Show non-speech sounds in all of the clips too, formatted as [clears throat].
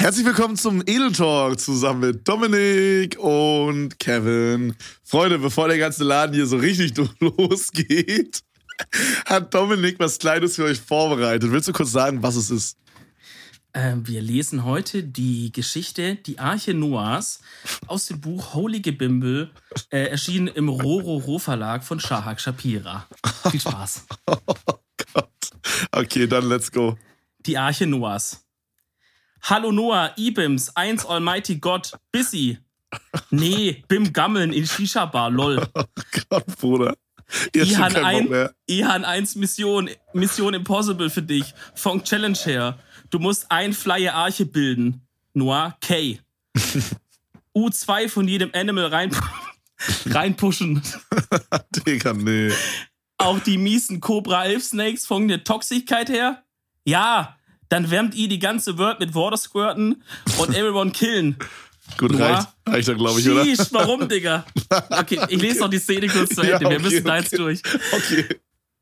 Herzlich willkommen zum Edel Talk zusammen mit Dominik und Kevin. Freunde, bevor der ganze Laden hier so richtig [laughs] losgeht, hat Dominik was Kleines für euch vorbereitet. Willst du kurz sagen, was es ist? Ähm, wir lesen heute die Geschichte Die Arche Noahs aus dem Buch Holy Gebimbel, äh, erschienen im Rororo Verlag von Shahak Shapira. Viel Spaß. [laughs] oh Gott. Okay, dann let's go. Die Arche Noahs. Hallo Noah, Ibims, eins Almighty Gott, Busy. Nee, Bim Gammeln in Shisha Bar, lol. [laughs] Oh Gott, Bruder. Ihan 1, Ihan 1 Mission, Mission Impossible für dich. Von Challenge her. Du musst ein Flyer Arche bilden. Noah K. [laughs] U2 von jedem Animal rein, [laughs] reinpushen. Digga, nee. Auch die miesen Cobra Elf Snakes von der Toxigkeit her? Ja, dann wärmt ihr die ganze Welt mit Water squirten und everyone killen. Gut, reicht. Reicht doch, glaube ich, oder? Sheesh, warum, Digga? Okay, ich lese noch die Szene kurz zu [laughs] Ende. Ja, okay, Wir müssen da jetzt durch. Okay.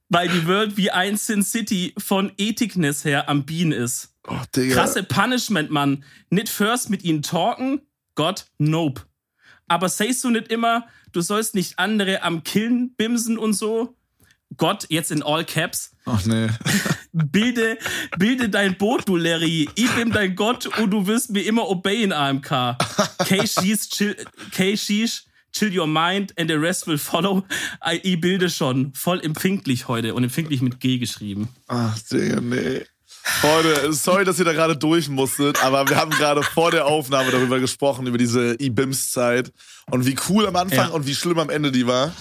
Weil die World wie ein Sin City von Ethikness her am Bean ist. Oh, Digga. Krasse Punishment, Mann. Nicht first mit ihnen talken, Gott, nope. Aber sagst du nicht immer, du sollst nicht andere am Killen bimsen und so? Gott, jetzt in all caps. Ach nee. [laughs] bilde, bilde dein Boot, du Larry. Ich bin dein Gott und du wirst mir immer obeyen, AMK. K-Sheesh, chill, K-Sheesh, chill your mind and the rest will follow. Ich bilde schon. Voll empfindlich heute und empfindlich mit G geschrieben. Ach, Digga, nee. Freunde, sorry, dass ihr da gerade durch musstet, aber wir haben gerade vor der Aufnahme darüber gesprochen, über diese E-Bims-Zeit und wie cool am Anfang ja. und wie schlimm am Ende die war.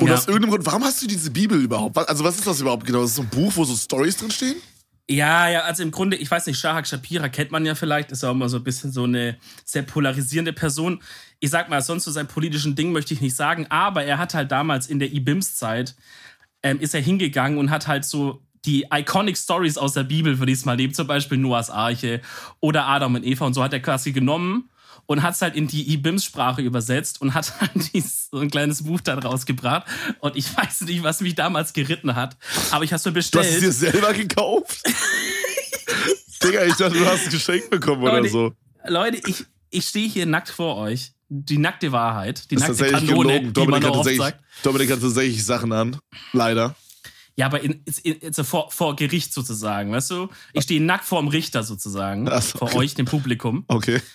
Und ja. aus irgendeinem Grund, warum hast du diese Bibel überhaupt? Also, was ist das überhaupt genau? Das ist so ein Buch, wo so Stories drinstehen? Ja, ja, also im Grunde, ich weiß nicht, Shahak Shapira kennt man ja vielleicht, ist ja auch immer so ein bisschen so eine sehr polarisierende Person. Ich sag mal, sonst zu seinem politischen Ding möchte ich nicht sagen, aber er hat halt damals in der IBIMS-Zeit, ähm, ist er hingegangen und hat halt so die iconic Stories aus der Bibel, würde ich es mal nehmen, zum Beispiel Noahs Arche oder Adam und Eva und so hat er quasi genommen und hat es halt in die IBIMS-Sprache übersetzt und hat [laughs] halt so ein kleines Buch da rausgebracht. Und ich weiß nicht, was mich damals geritten hat, aber ich habe es mir bestellt. Du hast es dir selber gekauft? [laughs] Digga, ich dachte, du hast es geschenkt bekommen Leute, oder so. Leute, ich, ich stehe hier nackt vor euch. Die nackte Wahrheit, die nackte Kanone, gelogen. Dominik, die man hat Dominik hat tatsächlich Sachen an. Leider. Ja, aber in, in, in, so vor, vor Gericht sozusagen, weißt du? Ich stehe nackt vor dem Richter sozusagen, so, okay. vor euch, dem Publikum. Okay. [laughs]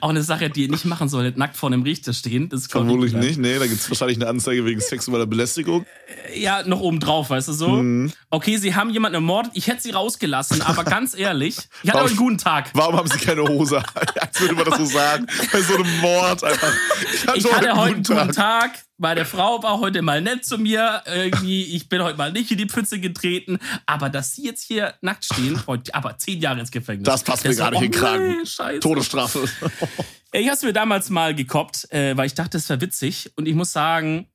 Auch eine Sache, die ihr nicht machen solltet, nackt vor einem Richter stehen. Das Vermutlich nicht, nee, da gibt es wahrscheinlich eine Anzeige wegen sexueller Belästigung. Äh, ja, noch oben drauf, weißt du so? Mhm. Okay, sie haben jemanden ermordet, ich hätte sie rausgelassen, aber ganz ehrlich, ich hatte auch einen guten Tag. Warum haben sie keine Hose? [laughs] Als würde man das so sagen. Bei so einem Mord einfach. Ich hatte, ich hatte heute einen guten Tag. Tag meine Frau war heute mal nett zu mir. Irgendwie, ich bin heute mal nicht in die Pfütze getreten. Aber dass sie jetzt hier nackt stehen, [laughs] aber zehn Jahre ins Gefängnis. Das passt mir gar nicht in den Kragen. Nee, Todesstrafe. [laughs] Ich habe es mir damals mal gekoppt, äh, weil ich dachte, es wäre witzig. Und ich muss sagen,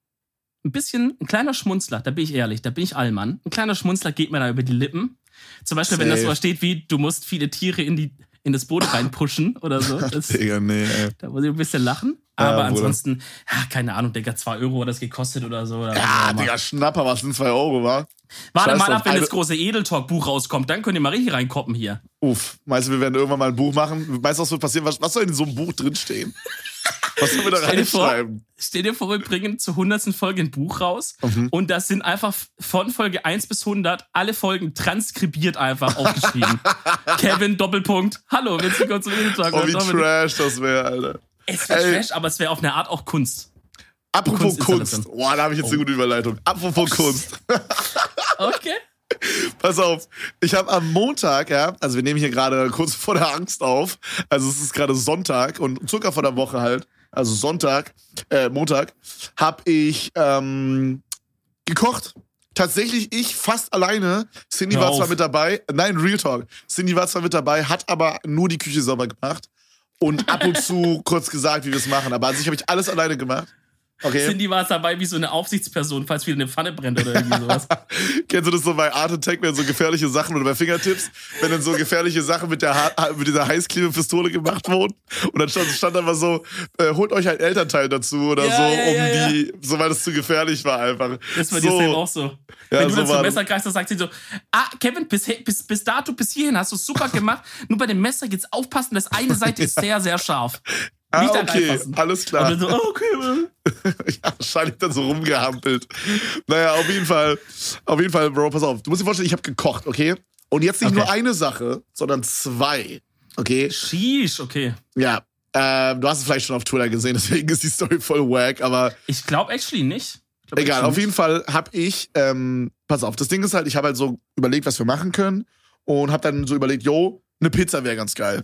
ein bisschen, ein kleiner Schmunzler, da bin ich ehrlich, da bin ich Allmann. Ein kleiner Schmunzler geht mir da über die Lippen. Zum Beispiel, Safe. wenn das so steht wie, du musst viele Tiere in, die, in das Boot reinpushen oder so. [laughs] Das, Digga, nee, ey. Da muss ich ein bisschen lachen. Aber ja, ansonsten, ja, keine Ahnung, Digga, 2 Euro hat das gekostet oder so. Oder ja, Digga, Schnapper, was sind 2 Euro, wa? Warte mal ab, wenn das große Edeltalk-Buch rauskommt, dann könnt ihr mal richtig reinkoppen hier. Uff, meinst du, wir werden irgendwann mal ein Buch machen? Meinst du, was wird passieren? Was, was soll in so einem Buch drinstehen? [laughs] Was sollen wir da stell reinschreiben? Dir vor, stell dir vor, wir bringen zur 100. Folge ein Buch raus mhm. und das sind einfach von Folge 1 bis 100 alle Folgen transkribiert einfach aufgeschrieben. [laughs] Kevin, Doppelpunkt, hallo, willst du kurz zum Edeltalk? Oh, wie Trash das wäre, Alter. Es wäre Trash, aber es wäre auf eine Art auch Kunst. Apropos Kunst. Kunst. Boah, da habe ich jetzt oh. eine gute Überleitung. Apropos oh. Kunst. [laughs] okay. [laughs] Pass auf, ich habe am Montag, ja, also wir nehmen hier gerade kurz vor der Angst auf, also es ist gerade Sonntag und circa vor der Woche halt, also Sonntag, äh, Montag, habe ich ähm, gekocht. Tatsächlich ich fast alleine. Cindy war zwar mit dabei, nein, Real Talk. Cindy war zwar mit dabei, hat aber nur die Küche sauber gemacht und ab und zu kurz gesagt, wie wir es machen. Aber an sich habe ich alles alleine gemacht. Okay. Cindy war dabei wie so eine Aufsichtsperson, falls wieder eine Pfanne brennt oder irgendwie sowas. [laughs] Kennst du das so bei Art Attack, wenn so gefährliche Sachen oder bei Fingertips, wenn dann so gefährliche Sachen mit, der ha mit dieser Heißklebepistole gemacht wurden und dann stand, stand aber so, äh, holt euch ein Elternteil dazu oder Ja, so, ja, um ja, die, so weil es zu gefährlich war einfach. Das war so, dir Sam auch so. Ja, Wenn du so dann zum Messer greifst, dann sagt sie so, ah, Kevin, bis, bis, bis dato, bis hierhin hast du super gemacht. Nur bei dem Messer jetzt aufpassen, das eine Seite ist sehr, sehr scharf. [laughs] Ah, Nicht okay, reinfassen. alles Und klar. dann so, oh, okay, [laughs] ja, wahrscheinlich dann so rumgehampelt. Naja, auf jeden Fall, auf jeden Fall, Bro, pass auf. Du musst dir vorstellen, ich habe gekocht, okay? Und jetzt nicht Okay. nur eine Sache, sondern zwei, okay? Sheesh, okay. Ja, ähm, du hast es vielleicht schon auf Twitter gesehen, [laughs] deswegen ist die Story voll wack, aber Ich glaube actually nicht. Ich glaub egal. actually Auf jeden Fall habe ich, ähm, pass auf, das Ding ist halt, ich habe halt so überlegt, was wir machen können und habe dann so überlegt, yo, eine Pizza wäre ganz geil.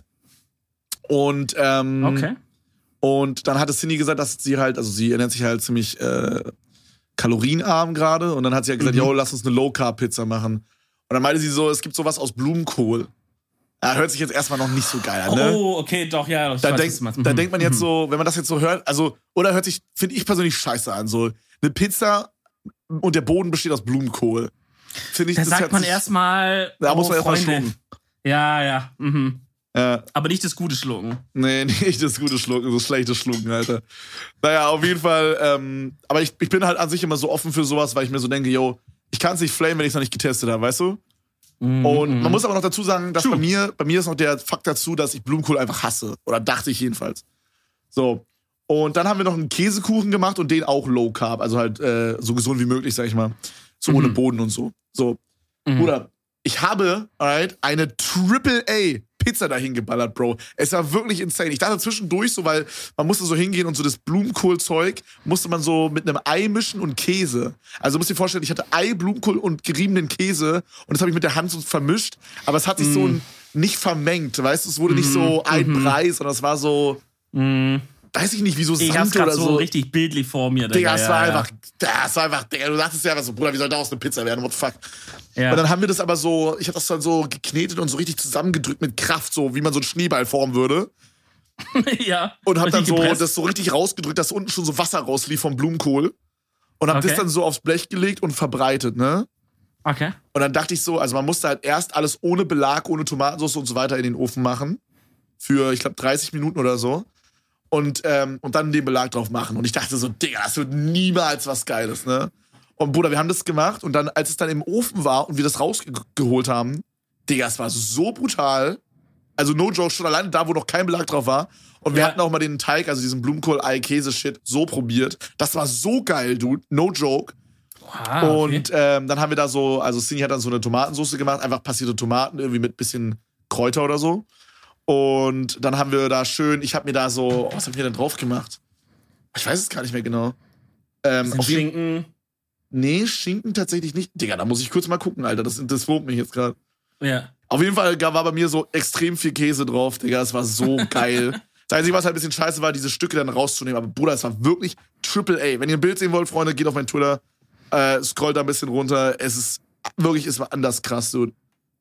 Und ähm, nicht. Okay. Und dann hatte Cindy gesagt, dass sie halt, also sie ernährt sich halt ziemlich äh, kalorienarm gerade. Und dann hat sie halt gesagt, Mhm. yo, lass uns eine Low-Carb-Pizza machen. Und dann meinte sie so, es gibt sowas aus Blumenkohl. Ja, hört sich jetzt erstmal noch nicht so geil an, ne? Oh, okay, doch, ja. Ich da, weiß, denk, meinst. da Mhm. denkt man jetzt Mhm. so, wenn man das jetzt so hört, also, oder hört sich, finde ich persönlich scheiße an, so eine Pizza und der Boden besteht aus Blumenkohl. Finde ich, Da das sagt hört man erstmal. Da muss oh, man erstmal schlucken. Ja, ja. Mhm. Ja. Aber nicht das gute Schlucken. Nee, [laughs] nicht das gute Schlucken, das schlechte Schlucken, Alter. Naja, auf jeden Fall, ähm, aber ich, ich bin halt an sich immer so offen für sowas, weil ich mir so denke, yo, ich kann es nicht flamen, wenn ich es noch nicht getestet habe, weißt du? Mhm. Und man muss aber noch dazu sagen, dass True. bei mir, bei mir ist noch der Fakt dazu, dass ich Blumenkohl einfach hasse. Oder dachte ich jedenfalls. So. Und dann haben wir noch einen Käsekuchen gemacht und den auch Low Carb, also halt äh, so gesund wie möglich, sag ich mal. So ohne Mhm. Boden und so. So. Mhm. Bruder, ich habe, alright, eine Triple A Pizza dahin geballert, Bro. Es war wirklich insane. Ich dachte zwischendurch so, weil man musste so hingehen und so das Blumenkohlzeug musste man so mit einem Ei mischen und Käse. Also du musst dir vorstellen, ich hatte Ei, Blumenkohl und geriebenen Käse und das habe ich mit der Hand so vermischt, aber es hat sich so Mm. nicht vermengt, weißt du? Es wurde nicht so ein mhm. Brei, sondern es war so, Mhm. Weiß ich nicht, wie so Ich Sand hab's oder so so. richtig bildlich vor mir. Digga, ja, war ja. einfach, das war einfach, Digga, du dachtest ja, so, Bruder, wie soll daraus eine Pizza werden? What the fuck? Ja. Und dann haben wir das aber so, ich habe das dann so geknetet und so richtig zusammengedrückt mit Kraft, so wie man so einen Schneeball formen würde. [laughs] ja. Und hab dann so gepresst. das so richtig rausgedrückt, dass unten schon so Wasser rauslief vom Blumenkohl. Und hab Okay. das dann so aufs Blech gelegt und verbreitet, ne? Okay. Und dann dachte ich so, also man musste halt erst alles ohne Belag, ohne Tomatensauce und so weiter in den Ofen machen. Für, ich glaube, 30 Minuten oder so. Und, ähm, und dann den Belag drauf machen. Und ich dachte so, Digga, das wird niemals was Geiles, ne? Und Bruder, wir haben das gemacht und dann, als es dann im Ofen war und wir das rausgeholt haben, Digga, es war so brutal. Also no joke, schon alleine da, wo noch kein Belag drauf war. Und wir Ja. hatten auch mal den Teig, also diesen Blumenkohl-Ei-Käse-Shit, so probiert. Das war so geil, dude. No joke. Ah, okay. Und ähm, dann haben wir da so, also Cindy hat dann so eine Tomatensauce gemacht, einfach passierte Tomaten, irgendwie mit bisschen Kräuter oder so. Und dann haben wir da schön, ich habe mir da so, oh, was haben wir denn drauf gemacht? Ich weiß es gar nicht mehr genau. Ähm, auf Schinken. nee, Schinken tatsächlich nicht. Digga, da muss ich kurz mal gucken, Alter. Das, das wurmt mich jetzt gerade. Ja. Auf jeden Fall war bei mir so extrem viel Käse drauf, Digga. Es war so [laughs] geil. Das Einzige, was halt ein bisschen scheiße war, diese Stücke dann rauszunehmen. Aber Bruder, es war wirklich Triple A. Wenn ihr ein Bild sehen wollt, Freunde, geht auf mein Twitter, äh, scrollt da ein bisschen runter. Es ist wirklich, es war anders krass, dude.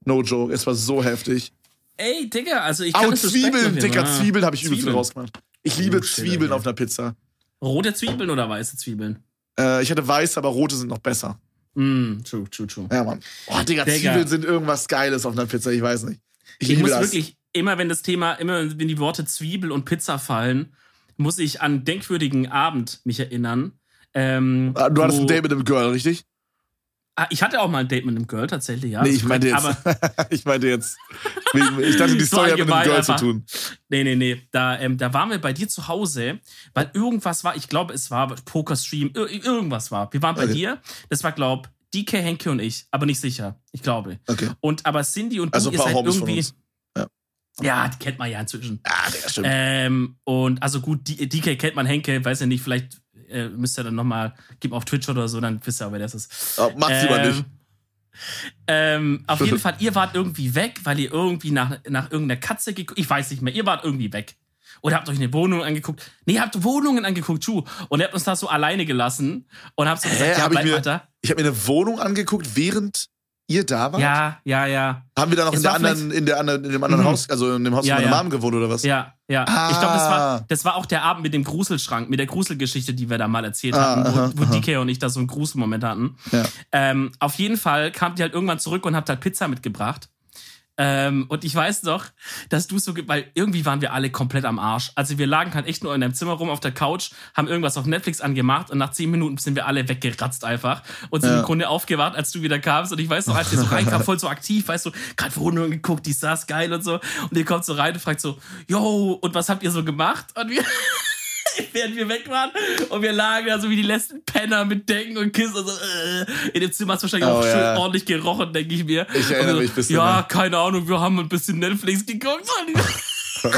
No joke. Es war so heftig. Ey, Digga, also ich kann Auch das Zwiebeln, Digga, Fall. Zwiebeln habe ich übelst rausgemacht. Ich liebe Oh, Zwiebeln auf einer Pizza. Rote Zwiebeln oder weiße Zwiebeln? Äh, ich hatte weiß, aber rote sind noch besser. Mm, true, true, true. Ja, Mann. Oh, Digga, Digga. Zwiebeln sind irgendwas Geiles auf einer Pizza, ich weiß nicht. Ich, Ich liebe muss das. wirklich, immer wenn das Thema, immer wenn die Worte Zwiebel und Pizza fallen, muss ich an denkwürdigen Abend mich erinnern. Ähm, Ah, Du hattest ein Date mit einem Girl, richtig? Ah, ich hatte auch mal ein Date mit einem Girl tatsächlich, ja. nee, [laughs] ich meinte jetzt. ich meinte jetzt. Ich dachte, die So Story hat mit einem Girl zu einfach. tun. nee, nee, nee. Da, ähm, da waren wir bei dir zu Hause, weil irgendwas war, ich glaube, es war Pokerstream, ir irgendwas war. Wir waren bei Okay. dir. Das war, glaub, DK, Henke und ich, aber nicht sicher. Ich glaube. Okay. Und aber Cindy und Also du, ihr seid von irgendwie. Ja. Ja, die kennt man ja inzwischen. Ah, Digga, stimmt. Ähm, und also gut, die- DK kennt man Henke, weiß ja nicht, vielleicht äh, müsst ihr dann nochmal, gib auf Twitch oder so, dann wisst ihr, wer das ist. Oh, Macht's lieber nicht. Ähm, auf jeden [laughs] Fall, ihr wart irgendwie weg, weil ihr irgendwie nach, nach irgendeiner Katze geguckt, ich weiß nicht mehr, ihr wart irgendwie weg. Oder habt euch eine Wohnung angeguckt. Nee, ihr habt Wohnungen angeguckt, Schuh. Und ihr habt uns da so alleine gelassen und habt so gesagt, ja, Hab ich bleib mir- mal da. Ich habe mir eine Wohnung angeguckt, während ihr da wart? Ja, ja, ja. Haben wir da noch in, der anderen, in, der anderen, in dem anderen Mhm. Haus, also in dem Haus Ja, von meiner ja. Mom gewohnt oder was? Ja, ja. Ah. Ich glaube, das war, das war auch der Abend mit dem Gruselschrank, mit der Gruselgeschichte, die wir da mal erzählt Ah, hatten, aha, wo, wo. DK und ich da so einen Gruselmoment hatten. Ja. Ähm, auf jeden Fall kamt ihr halt irgendwann zurück und habt halt Pizza mitgebracht. Ähm, und ich weiß noch, dass du so, weil irgendwie waren wir alle komplett am Arsch. Also wir lagen halt echt nur in deinem Zimmer rum auf der Couch, haben irgendwas auf Netflix angemacht und nach zehn Minuten sind wir alle weggeratzt einfach und sind Ja. im Grunde aufgewacht, als du wieder kamst. Und ich weiß noch, als ihr so [laughs] reinkam, voll so aktiv, weißt du, gerade Verwundungen geguckt, die saß geil und so. Und ihr kommt so rein und fragt so, yo, und was habt ihr so gemacht? Und wir, [laughs] während wir weg waren und wir lagen da so wie die letzten Penner mit Decken und Kissen und so, äh, in dem Zimmer hat wahrscheinlich Oh, auch ja. schön ordentlich gerochen, denke ich mir. Ich erinnere wir mich ein bisschen, Ja, keine Ahnung, wir haben ein bisschen Netflix geguckt. [laughs]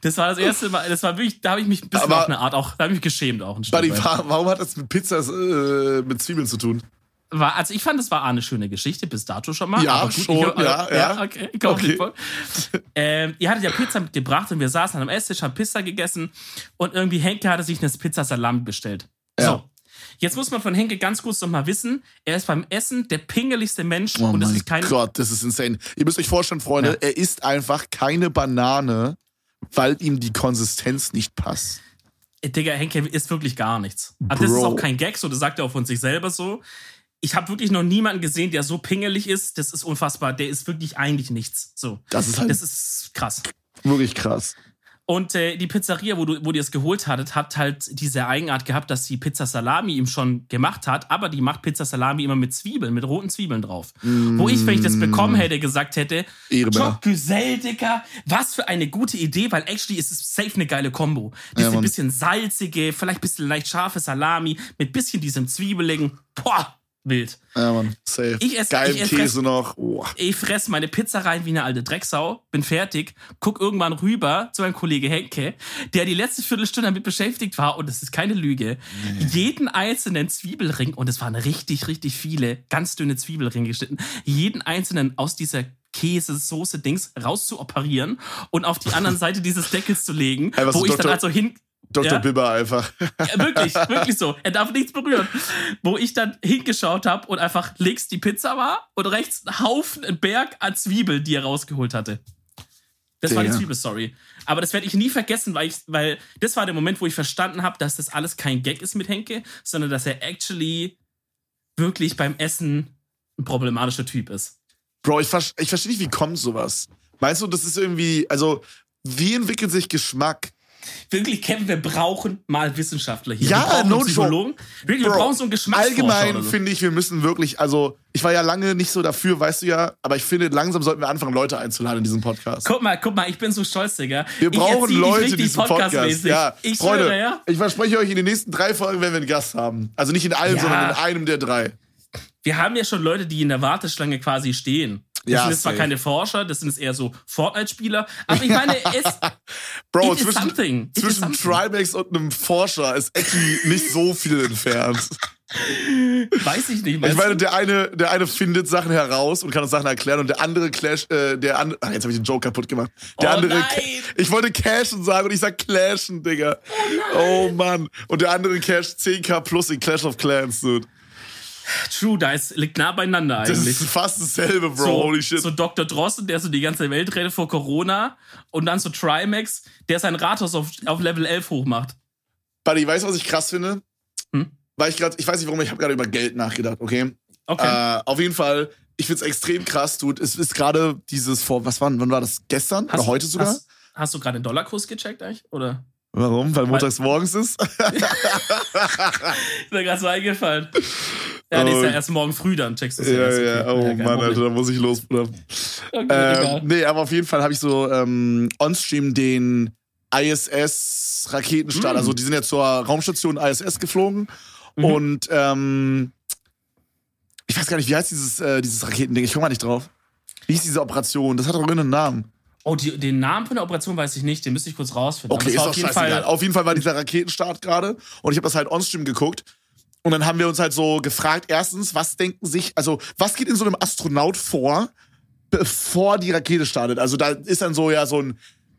das war das erste Mal, das war wirklich, da habe ich mich ein bisschen Aber- auf eine Art auch, da habe ich mich geschämt auch Buddy, warum hat das mit Pizzas äh, mit Zwiebeln zu tun? War, also ich fand, es war eine schöne Geschichte, bis dato schon mal. Ja, aber gut, schon, ich, ja, ja. okay, ich komm Okay. Ähm, ihr hattet ja Pizza mitgebracht und wir saßen am Esstisch, haben Pizza gegessen und irgendwie Henke hatte sich eine Pizza Salami bestellt. Ja. So. Jetzt muss man von Henke ganz kurz noch mal wissen, er ist beim Essen der pingeligste Mensch Oh und das mein ist kein Gott, das ist insane. Ihr müsst euch vorstellen, Freunde, Ja. er isst einfach keine Banane, weil ihm die Konsistenz nicht passt. Äh, Digga, Henke ist wirklich gar nichts. Also das ist auch kein Gag, so das sagt er auch von sich selber so. Ich habe wirklich noch niemanden gesehen, der so pingelig ist. Das ist unfassbar. Der ist wirklich eigentlich nichts. So. Das ist halt Das ist krass. wirklich krass. Und äh, die Pizzeria, wo, du, wo ihr es geholt hattet, hat halt diese Eigenart gehabt, dass die Pizza Salami ihm schon gemacht hat, aber die macht Pizza Salami immer mit Zwiebeln, mit roten Zwiebeln drauf. Wo ich, wenn ich das bekommen hätte, gesagt hätte, Güzel, Dicker, was für eine gute Idee, weil actually ist es safe eine geile Kombo. Ja, Diese Mann. bisschen salzige, vielleicht bisschen leicht scharfe Salami mit bisschen diesem Zwiebeligen. Boah, wild. Ja, Mann, safe. Ich esse- Geil ich esse Käse noch. Oh. Ich fress meine Pizza rein wie eine alte Drecksau, bin fertig, guck irgendwann rüber zu meinem Kollege Henke, der die letzte Viertelstunde damit beschäftigt war, und das ist keine Lüge, jeden einzelnen Zwiebelring, und es waren richtig, richtig viele, ganz dünne Zwiebelringe geschnitten, jeden einzelnen aus dieser Käse, Soße, Dings rauszuoperieren und auf die andere [laughs] Seite dieses Deckels zu legen, so wo ich Dr. dann also hin, Dr. Ja. Bibber einfach. ja, wirklich, wirklich so. Er darf nichts berühren. Wo ich dann hingeschaut habe und einfach links die Pizza war und rechts ein Haufen, ein Berg an Zwiebeln, die er rausgeholt hatte. Das war die. Zwiebelstory. Aber das werde ich nie vergessen, weil, ich, weil das war der Moment, wo ich verstanden habe, dass das alles kein Gag ist mit Henke, sondern dass er actually wirklich beim Essen ein problematischer Typ ist. Bro, ich, ver ich verstehe nicht, wie kommt sowas? Meinst du, das ist irgendwie, also, wie entwickelt sich Geschmack? Wirklich, Kevin, wir brauchen mal Wissenschaftler hier. Ja, wir brauchen no Psychologen. Wirklich, wir Bro, brauchen so einen Geschmacksforscher Allgemein so. finde ich, wir müssen wirklich, also, ich war ja lange nicht so dafür, weißt du ja, aber ich finde, langsam sollten wir anfangen, Leute einzuladen in diesem Podcast. Guck mal, guck mal, ich bin so stolz, Digga. Wir Ich brauchen Leute, richtig diesen Podcast. podcastmäßig. Ja, ich Freunde, schwöre, ja. ich verspreche euch, in den nächsten drei Folgen werden wir einen Gast haben. Also nicht in allen, Ja. sondern in einem der drei. Wir haben ja schon Leute, die in der Warteschlange quasi stehen. Das Ja, sind jetzt zwar keine Forscher, das sind jetzt eher so Fortnite-Spieler. Aber ich meine, es [laughs] Bro, zwischen, something. It is zwischen something. Trimax und einem Forscher ist actually nicht so viel entfernt. weiß ich nicht. Ich meine, der eine, der eine findet Sachen heraus und kann uns Sachen erklären und der andere clash, äh, der andere, ach, jetzt habe ich den Joke kaputt gemacht. Der Oh andere, nein! ich wollte cashen sagen und ich sag clashen, Digga. Oh, Mann. Und der andere casht 10k plus in Clash of Clans, dude. True, da ist, liegt nah beieinander Das eigentlich. ist fast dasselbe, Bro. so, Holy shit. so Dr. Drosten, der so die ganze Welt rettet vor Corona. Und dann so Trimax, der sein Rathaus auf, auf Level 11 hochmacht. Buddy, weißt du, was ich krass finde? Hm? Weil ich gerade, ich weiß nicht warum, ich habe gerade über Geld nachgedacht, okay? Okay. Äh, auf jeden Fall, ich find's extrem krass, dude. Es ist gerade dieses vor, was war, wann war das? Gestern oder heute sogar? Hast, hast du gerade den Dollarkurs gecheckt eigentlich? Oder? Warum? Weil montags morgens ist? [laughs] Ist mir gerade so eingefallen. Ja, die ist ja Oh. erst morgen früh, dann checkst du es Ja, ja, okay. oh kein Mann. Alter, da muss ich los. Okay, Ähm, nee, aber auf jeden Fall habe ich so ähm, on-stream den ISS-Raketenstart, Mm. also die sind ja zur Raumstation ISS geflogen Mhm. und ähm, ich weiß gar nicht, wie heißt dieses, äh, dieses Raketending? Ich komme mal nicht drauf. Wie hieß diese Operation? Das hat doch irgendeinen Namen. Oh, die, den Namen von der Operation weiß ich nicht, den müsste ich kurz rausfinden. Okay, ist doch auf jeden scheißegal. Fall. Auf jeden Fall war dieser Raketenstart gerade und ich habe das halt on-stream geguckt. Und dann haben wir uns halt so gefragt, erstens, was denken sich, also was geht in so einem Astronaut vor, bevor die Rakete startet? Also da ist dann so ja so ein,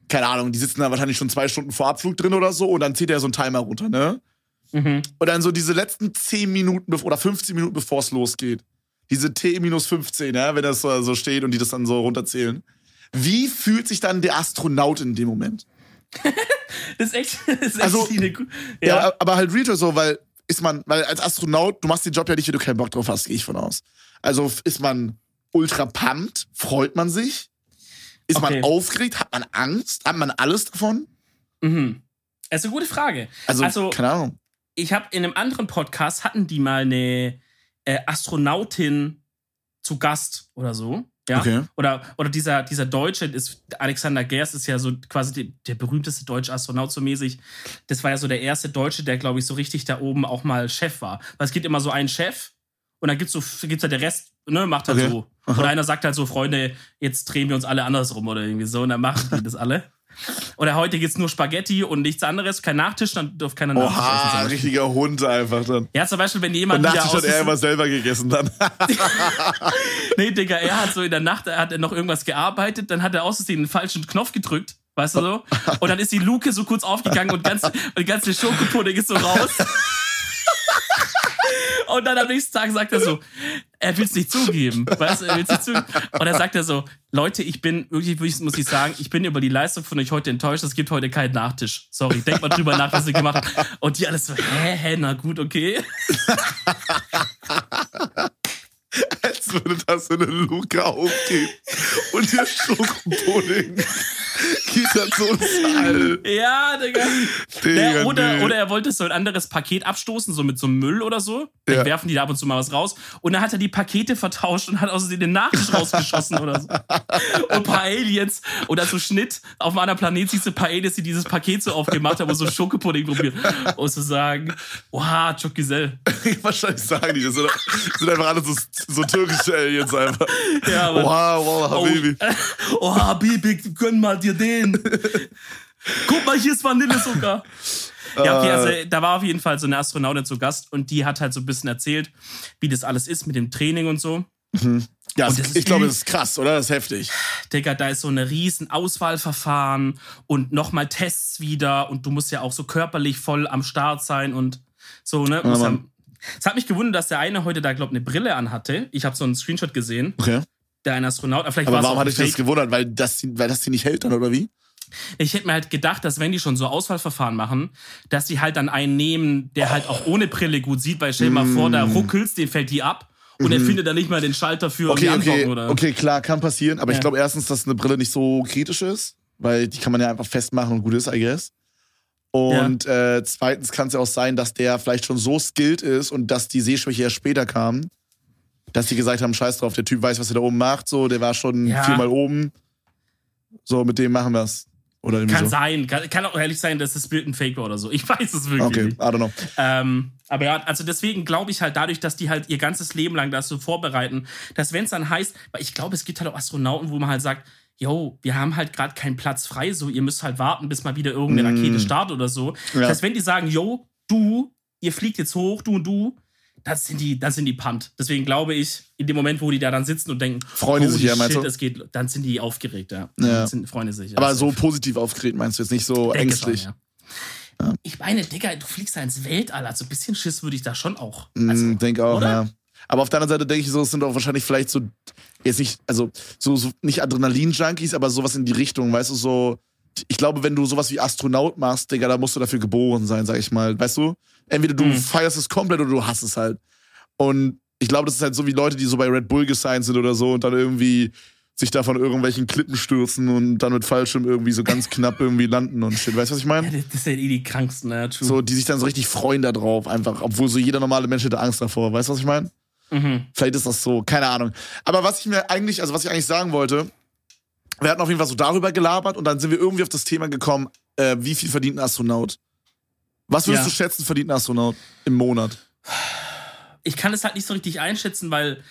keine Ahnung, die sitzen da wahrscheinlich schon zwei Stunden vor Abflug drin oder so und dann zieht er so ein Timer runter, ne? Mhm. Und dann so diese letzten 10 Minuten oder 15 Minuten bevor es losgeht. diese T minus 15, ja, wenn das so steht und die das dann so runterzählen. Wie fühlt sich dann der Astronaut in dem Moment? [laughs] das ist echt, das ist echt Also, eine, Ja, ja. aber halt Real so, weil ist man, weil als Astronaut, du machst den Job ja nicht, wenn du keinen Bock drauf hast, gehe ich von aus. Also ist man ultra pumped, freut man sich? Ist Okay. man aufgeregt? Hat man Angst? Hat man alles davon? Mhm. Das ist eine gute Frage. Also, Also- keine Ahnung. Ich habe in einem anderen Podcast hatten die mal eine äh, Astronautin zu Gast oder so. Ja. Okay. Oder, oder dieser, dieser Deutsche ist, Alexander Gerst ist ja so quasi die, der berühmteste deutsche Astronaut so mäßig. Das war ja so der erste Deutsche, der, glaube ich, so richtig da oben auch mal Chef war. Weil es gibt immer so einen Chef und dann gibt's so, gibt's halt der Rest, ne, macht halt Okay. so. Oder einer sagt halt so, Freunde, jetzt drehen wir uns alle andersrum oder irgendwie so und dann machen die das alle. Oder heute gibt's nur Spaghetti und nichts anderes, kein Nachtisch, dann darf keiner Nachtisch essen. Oha, Beispiel. richtiger Hund einfach dann. Ja, zum Beispiel, wenn Und jemand wieder Nachtisch hat er immer selber gegessen dann. [laughs] Nee, Digga, er hat so in der Nacht, er hat er noch irgendwas gearbeitet, dann hat er aus Versehen den falschen Knopf gedrückt, weißt du so? Und dann ist die Luke so kurz aufgegangen und ganz, und die ganze Schokopudding ist so raus. [laughs] Und dann am nächsten Tag sagt er so, er will es nicht zugeben. Weißt du, er will's nicht zugeben. Und dann sagt er so, Leute, ich bin, wirklich muss ich sagen, ich bin über die Leistung von euch heute enttäuscht. Es gibt heute keinen Nachtisch. Sorry, denkt mal drüber nach, was ihr gemacht habt. Und die alles so, hä, hä, na gut, okay. [laughs] Als würde das in eine Luke aufgehen. Und der Schokopudding geht dann so ins All. Ja, Digga. Digga, Ja, oder, nee. oder er wollte so ein anderes Paket abstoßen, so mit so Müll oder so. Dann Ja. werfen die da ab und zu mal was raus. Und dann hat er die Pakete vertauscht und hat außerdem den Nachtisch rausgeschossen oder so. Und ein paar Aliens oder so Schnitt auf einem anderen Planet siehst du ein paar Aliens, die dieses Paket so aufgemacht haben und so Schokopudding probiert. Und so sagen, oha, Chokisel. [laughs] Wahrscheinlich sagen die, das sind einfach alle so, so türkische Aliens einfach. [laughs] Ja, aber- wow, wow, Habibi. [laughs] Oh, Habibi, gönn mal dir den. Guck mal, hier ist Vanillezucker. Ja, okay, also da war auf jeden Fall so eine Astronautin zu Gast und die hat halt so ein bisschen erzählt, wie das alles ist mit dem Training und so. Ja, Und das das ich glaube, das ist krass, oder? Das ist heftig. Digga, da ist so eine riesen Auswahlverfahren und nochmal Tests wieder und du musst ja auch so körperlich voll am Start sein und so, ne? Ja, Mann. Es hat mich gewundert, dass der eine heute da, glaub eine Brille anhatte. Ich habe so einen Screenshot gesehen, Okay. der ein Astronaut, aber vielleicht Aber warum hatte ich das gewundert? Weil das, weil das die nicht hält dann, oder wie? Ich hätte mir halt gedacht, dass wenn die schon so Auswahlverfahren machen, dass die halt dann einen nehmen, der halt auch ohne Brille gut sieht, weil stell dir mal vor, da ruckelst, den fällt die ab und er findet dann nicht mal den Schalter für Mm. Mhm. Okay, okay, oder? okay, klar, kann passieren. Aber ich Ja. glaube erstens, dass eine Brille nicht so kritisch ist, weil die kann man ja einfach festmachen und gut ist, I guess. Und äh, zweitens kann es ja auch sein, dass der vielleicht schon so skilled ist und dass die Sehschwäche erst später kam, dass die gesagt haben, scheiß drauf, der Typ weiß, was er da oben macht, so, der war schon Ja. viermal oben. So, mit dem machen wir's. Oder irgendwie Kann so. sein, kann, kann auch ehrlich sein, dass das Bild ein Fake war oder so. Ich weiß es wirklich Okay, I nicht. don't know. Ähm, aber ja, also deswegen glaube ich halt dadurch, dass die halt ihr ganzes Leben lang das so vorbereiten, dass wenn es dann heißt, weil ich glaube, es gibt halt auch Astronauten, wo man halt sagt, yo, wir haben halt gerade keinen Platz frei, so ihr müsst halt warten, bis mal wieder irgendeine Mm. Rakete startet oder so. Ja. Das heißt, wenn die sagen, yo, du, ihr fliegt jetzt hoch, du und du, dann sind die, dann sind die pumped. Deswegen glaube ich, in dem Moment, wo die da dann sitzen und denken, Freuen die sich ja, meinst shit, du? es geht, dann sind die aufgeregt, ja. Ja. Dann sind, freuen die sich. Aber so positiv aufgeregt meinst du jetzt nicht so ängstlich? Schon, ja. Ich meine, Digga, du fliegst da ins Weltall, also ein bisschen Schiss würde ich da schon auch. Mm, Also, denk auch, oder? ja. Aber auf der anderen Seite denke ich so, es sind auch wahrscheinlich vielleicht so, jetzt nicht, also so, so nicht Adrenalin-Junkies, aber sowas in die Richtung, weißt du, so, ich glaube, wenn du sowas wie Astronaut machst, Digga, da musst du dafür geboren sein, sag ich mal, weißt du? Entweder du Mhm. feierst es komplett oder du hasst es halt. Und ich glaube, das ist halt so wie Leute, die so bei Red Bull gesigned sind oder so und dann irgendwie sich da von irgendwelchen Klippen stürzen und dann mit Fallschirm irgendwie so ganz knapp irgendwie landen und shit. Weißt du, was ich meine? Ja, das sind eh die kranksten, ja, true. So, die sich dann so richtig freuen da drauf, einfach, obwohl so jeder normale Mensch hätte Angst davor. Weißt du, was ich meine? Mhm. Vielleicht ist das so, keine Ahnung. Aber was ich mir eigentlich, also was ich eigentlich sagen wollte, wir hatten auf jeden Fall so darüber gelabert und dann sind wir irgendwie auf das Thema gekommen, äh, wie viel verdient ein Astronaut? Was würdest Ja. du schätzen, verdient ein Astronaut im Monat? Ich kann es halt nicht so richtig einschätzen, weil,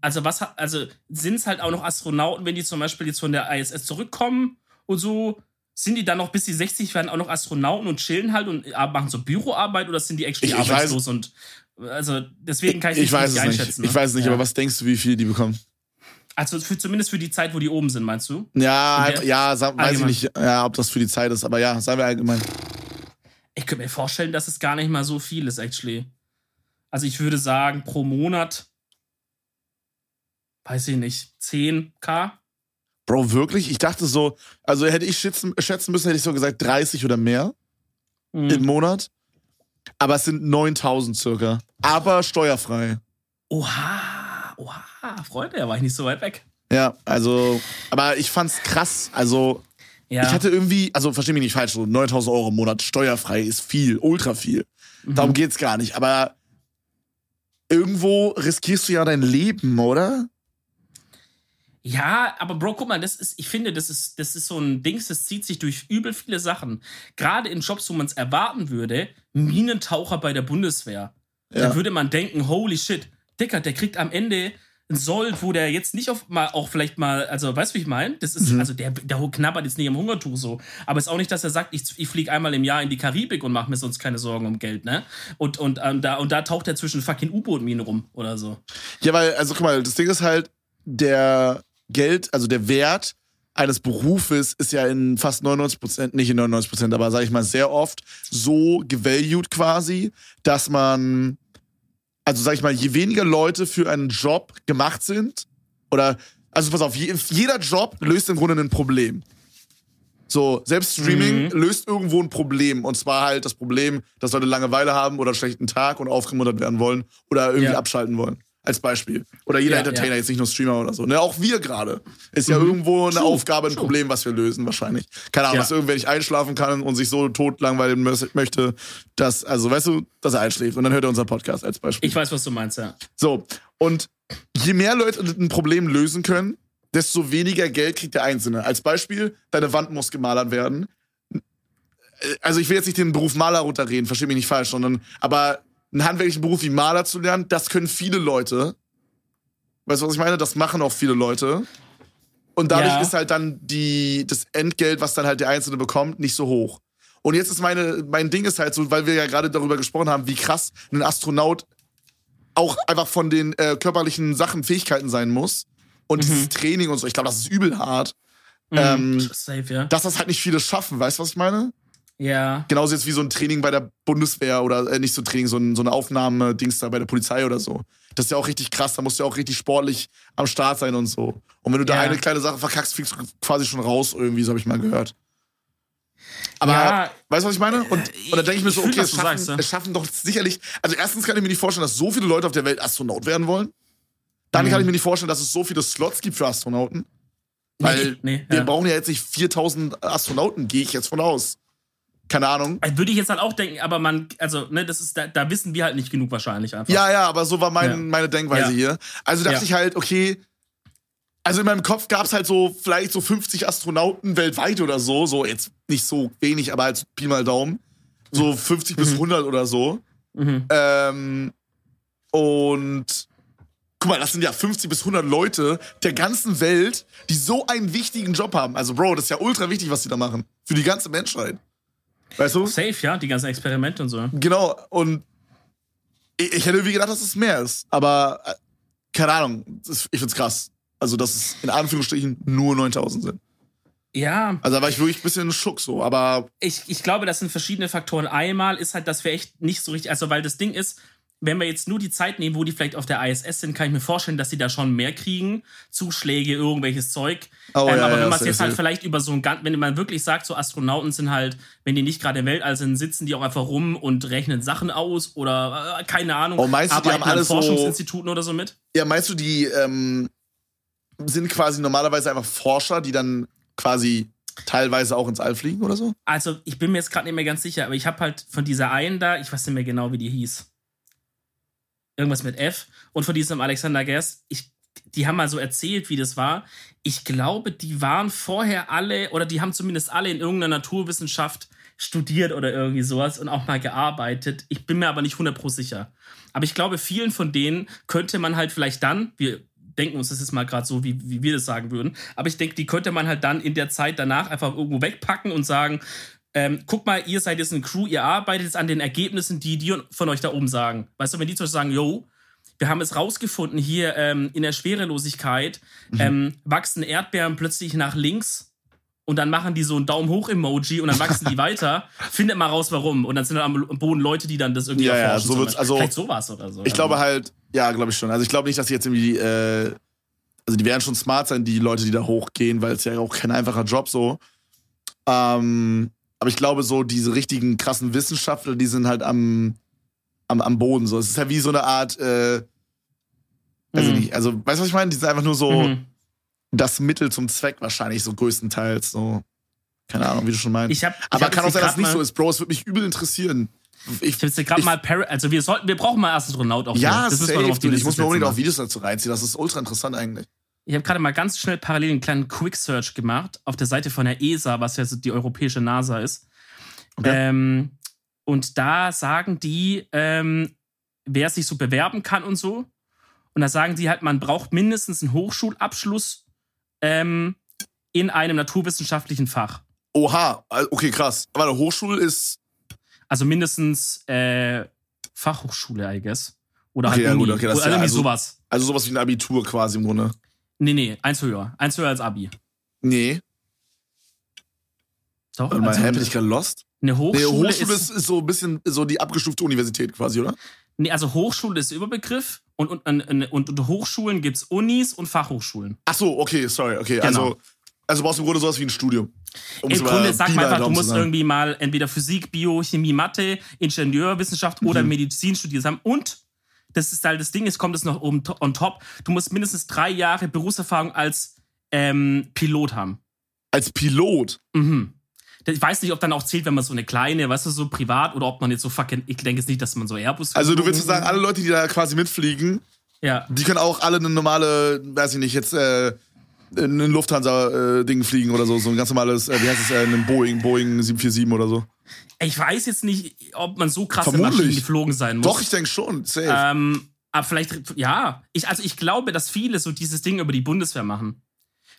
also was, also sind es halt auch noch Astronauten, wenn die zum Beispiel jetzt von der ISS zurückkommen und so, sind die dann noch bis die 60 werden auch noch Astronauten und chillen halt und äh, machen so Büroarbeit oder sind die actually Ich- ich arbeitslos und also deswegen kann ich, Ich, nicht weiß es richtig nicht. einschätzen. Ich ne? weiß es nicht, ja. aber was denkst du, wie viel die bekommen? Also für, zumindest für die Zeit, wo die oben sind, meinst du? Ja, der- ja, sag, weiß ich nicht, ja, ob das für die Zeit ist, aber ja, sagen wir allgemein. Ich könnte mir vorstellen, dass es gar nicht mal so viel ist, actually. Also ich würde sagen, pro Monat weiß ich nicht, 10k. Bro, wirklich? Ich dachte so, also hätte ich schätzen, schätzen müssen, hätte ich so gesagt 30 oder mehr Mhm. im Monat. Aber es sind 9000 circa. Aber steuerfrei. Oha, oha, Freunde, da war ich nicht so weit weg. Ja, also, aber ich fand's krass. Also, Ja. ich hatte irgendwie, also versteh mich nicht falsch, so 9000 Euro im Monat steuerfrei ist viel, ultra viel. Mhm. Darum geht's gar nicht. Aber irgendwo riskierst du ja dein Leben, oder? Ja, aber Bro, guck mal, das ist, ich finde, das ist, das ist so ein Dings, das zieht sich durch übel viele Sachen. Gerade in Jobs, wo man es erwarten würde, Minentaucher bei der Bundeswehr. Da Ja. würde man denken, holy shit, Dicker, der kriegt am Ende ein Sold, wo der jetzt nicht auf mal auch vielleicht mal, also weißt du, wie ich meine? Das ist, Mhm. also der, der knabbert jetzt nicht am Hungertuch so. Aber es ist auch nicht, dass er sagt, ich, ich fliege einmal im Jahr in die Karibik und mache mir sonst keine Sorgen um Geld, ne? Und, und, ähm, da, und da taucht er zwischen fucking U-Boot-Minen rum oder so. Ja, weil, also guck mal, das Ding ist halt, der Geld, also der Wert eines Berufes ist ja in fast 99 Prozent, nicht in 99 Prozent, aber sage ich mal sehr oft so gevalued quasi, dass man, also sag ich mal, je weniger Leute für einen Job gemacht sind, oder, also pass auf, je, jeder Job löst im Grunde ein Problem. So, selbst Streaming Mhm. löst irgendwo ein Problem. Und zwar halt das Problem, dass Leute Langeweile haben oder einen schlechten Tag und aufgemuntert werden wollen oder irgendwie Ja. abschalten wollen. Als Beispiel. Oder jeder Ja, Entertainer, ja. jetzt nicht nur Streamer oder so. Ne, auch wir gerade. Ist ja Mhm. irgendwo eine True, Aufgabe, ein true. Problem, was wir lösen, wahrscheinlich. Keine Ahnung, Ja. dass irgendwer nicht einschlafen kann und sich so tot langweilen mö- möchte, dass, also weißt du, dass er einschläft. Und dann hört er unseren Podcast als Beispiel. Ich weiß, was du meinst, ja. So, und je mehr Leute ein Problem lösen können, desto weniger Geld kriegt der Einzelne. Als Beispiel, deine Wand muss gemalert werden. Also ich will jetzt nicht den Beruf Maler runterreden, versteh mich nicht falsch, sondern aber einen handwerklichen Beruf wie Maler zu lernen, das können viele Leute. Weißt du, was ich meine? Das machen auch viele Leute. Und dadurch Ja. ist halt dann die, das Entgelt, was dann halt der Einzelne bekommt, nicht so hoch. Und jetzt ist meine, mein Ding ist halt so, weil wir ja gerade darüber gesprochen haben, wie krass ein Astronaut auch einfach von den äh, körperlichen Sachen, Fähigkeiten sein muss. Und dieses Training und so, ich glaube, das ist übel hart. Ähm, Mhm. Safe, ja. Dass das halt nicht viele schaffen, weißt du, was ich meine? Ja. Genauso jetzt wie so ein Training bei der Bundeswehr oder äh, nicht so Training, so, ein, so eine Aufnahme-Dings da bei der Polizei oder so. Das ist ja auch richtig krass, da musst du ja auch richtig sportlich am Start sein und so. Und wenn du da Ja. eine kleine Sache verkackst, fliegst du quasi schon raus irgendwie, so habe ich mal gehört. Aber Ja. weißt du, was ich meine? Und, und dann denke ich mir so, okay, es schaffen, sagst, ja. es schaffen doch sicherlich. Also erstens kann ich mir nicht vorstellen, dass so viele Leute auf der Welt Astronaut werden wollen. Dann Mhm. kann ich mir nicht vorstellen, dass es so viele Slots gibt für Astronauten. Weil nee, wir ja. brauchen ja jetzt nicht 4000 Astronauten, gehe ich jetzt von aus. Keine Ahnung. Also Würde ich jetzt halt auch denken, aber man, also, ne, das ist, da, da wissen wir halt nicht genug wahrscheinlich einfach. Ja, ja, aber so war mein, Ja. meine Denkweise Ja. hier. Also dachte Ja. ich halt, okay, also in meinem Kopf gab es halt so vielleicht so 50 Astronauten weltweit oder so. So jetzt nicht so wenig, aber halt Pi mal Daumen. So 50 bis 100 oder so. Mhm. Ähm, und guck mal, das sind ja 50 bis 100 Leute der ganzen Welt, die so einen wichtigen Job haben. Also, Bro, das ist ja ultra wichtig, was die da machen. Für die ganze Menschheit. Weißt du? Safe, ja, die ganzen Experimente und so. Genau, und ich, ich hätte irgendwie gedacht, dass es mehr ist. Aber äh, keine Ahnung, ist, ich find's krass. Also, dass es in Anführungsstrichen nur 9000 sind. Ja, Also, da war ich wirklich ein bisschen schock so. Aber ich, ich glaube, das sind verschiedene Faktoren. Einmal ist halt, dass wir echt nicht so richtig, also weil das Ding ist, wenn wir jetzt nur die Zeit nehmen, wo die vielleicht auf der ISS sind, kann ich mir vorstellen, dass sie da schon mehr kriegen. Zuschläge, irgendwelches Zeug. Oh, ähm, ja, aber ja, wenn man es jetzt halt vielleicht über so ein ganz, wenn man wirklich sagt, so Astronauten sind halt, wenn die nicht gerade im Weltall sind, sitzen die auch einfach rum und rechnen Sachen aus oder äh, keine Ahnung. Oh, meinst du, die haben alle an so- Forschungsinstituten oder so mit? ja, meinst du, die ähm, sind quasi normalerweise einfach Forscher, die dann quasi teilweise auch ins All fliegen oder so? Also, ich bin mir jetzt gerade nicht mehr ganz sicher, aber ich habe halt von dieser einen da, ich weiß nicht mehr genau, wie die hieß. Irgendwas mit F. Und von diesem Alexander Gerst, ich, die haben mal so erzählt, wie das war. Ich glaube, die waren vorher alle, oder die haben zumindest alle in irgendeiner Naturwissenschaft studiert oder irgendwie sowas und auch mal gearbeitet. Ich bin mir aber nicht 100% sicher. Aber ich glaube, vielen von denen könnte man halt vielleicht dann, wir denken uns das jetzt mal gerade so, wie, wie wir das sagen würden, aber ich denke, die könnte man halt dann in der Zeit danach einfach irgendwo wegpacken und sagen, ähm, guck mal, ihr seid jetzt eine Crew, ihr arbeitet jetzt an den Ergebnissen, die die von euch da oben sagen. Weißt du, wenn die zum Beispiel sagen, yo, wir haben es rausgefunden, hier ähm, in der Schwerelosigkeit ähm, wachsen Erdbeeren plötzlich nach links und dann machen die so ein Daumen hoch Emoji und dann wachsen die [laughs] weiter. Findet mal raus, warum. Und dann sind da am Boden Leute, die dann das irgendwie Ja, ja, erforschen. so wird's- also- Vielleicht sowas oder so. Ich glaube halt, ja, glaube ich schon. Also ich glaube nicht, dass sie jetzt irgendwie äh, also die werden schon smart sein, die Leute, die da hochgehen, weil es ja auch kein einfacher Job so. Ähm, aber ich glaube, so diese richtigen krassen Wissenschaftler, die sind halt am, am, am Boden. So. Es ist ja wie so eine Art, äh, also, Mhm. nicht, also weißt du, was ich meine? Die sind einfach nur so Mhm. das Mittel zum Zweck wahrscheinlich, so größtenteils. So. Keine Ahnung, wie du schon meinst. Ich hab, aber ich kann hab auch sein, dass es nicht so ist, Bro. Es würde mich übel interessieren. Ich, Ich jetzt gerade mal Par also wir sollten, wir brauchen mal Astronaut auch. ja, das safe, auf die. Ich muss mir unbedingt auch Videos dazu reinziehen. Das ist ultra interessant eigentlich. Ich habe gerade mal ganz schnell parallel einen kleinen Quick Search gemacht auf der Seite von der ESA, was ja die europäische NASA ist. Okay. Ähm, und da sagen die, ähm, wer sich so bewerben kann und so. Und da sagen die halt, man braucht mindestens einen Hochschulabschluss ähm, in einem naturwissenschaftlichen Fach. Oha, okay, krass. Aber eine Hochschule ist. Also mindestens äh, Fachhochschule, I guess. Oder Okay, halt ja, Uni. gut, okay, Oder ja irgendwie also- sowas. Also sowas wie ein Abitur quasi im Grunde. Nee, nee, eins höher. Eins höher als Abi. Nee. Doch, Warte mal, also hä, bin ich gerade lost? eine Nee, Hochschule, Hochschule ist, ist, so ein bisschen so die abgestufte Universität quasi, oder? Nee, also Hochschule ist Überbegriff und, und, und, und unter Hochschulen gibt es Unis und Fachhochschulen. Ach so, okay, sorry, okay. Genau. Also, also du brauchst im Grunde sowas wie ein Studium. Um Im Grunde sag mal einfach, du musst irgendwie mal entweder Physik, Bio, Chemie, Mathe, Ingenieurwissenschaft oder Mhm. Medizin studiert haben. Und das ist halt das Ding, es kommt es noch on top. Du musst mindestens drei Jahre Berufserfahrung als ähm, Pilot haben. Als Pilot. Mhm. Ich weiß nicht, ob dann auch zählt, wenn man so eine kleine, weißt du, so privat oder ob man jetzt so fucking, ich denke jetzt nicht, dass man so Airbus. Also du willst sagen, alle Leute, die da quasi mitfliegen, Ja. die können auch alle eine normale, weiß ich nicht, jetzt äh, ein Lufthansa-Ding fliegen oder so. So ein ganz normales, äh, wie heißt es, äh, ein Boeing, Boeing 747 oder so. Ich weiß jetzt nicht, ob man so krasse Vermutlich. Maschinen geflogen sein muss. Doch, ich denke schon. Safe. Ähm, aber vielleicht, ja. Ich, also ich glaube, dass viele so dieses Ding über die Bundeswehr machen.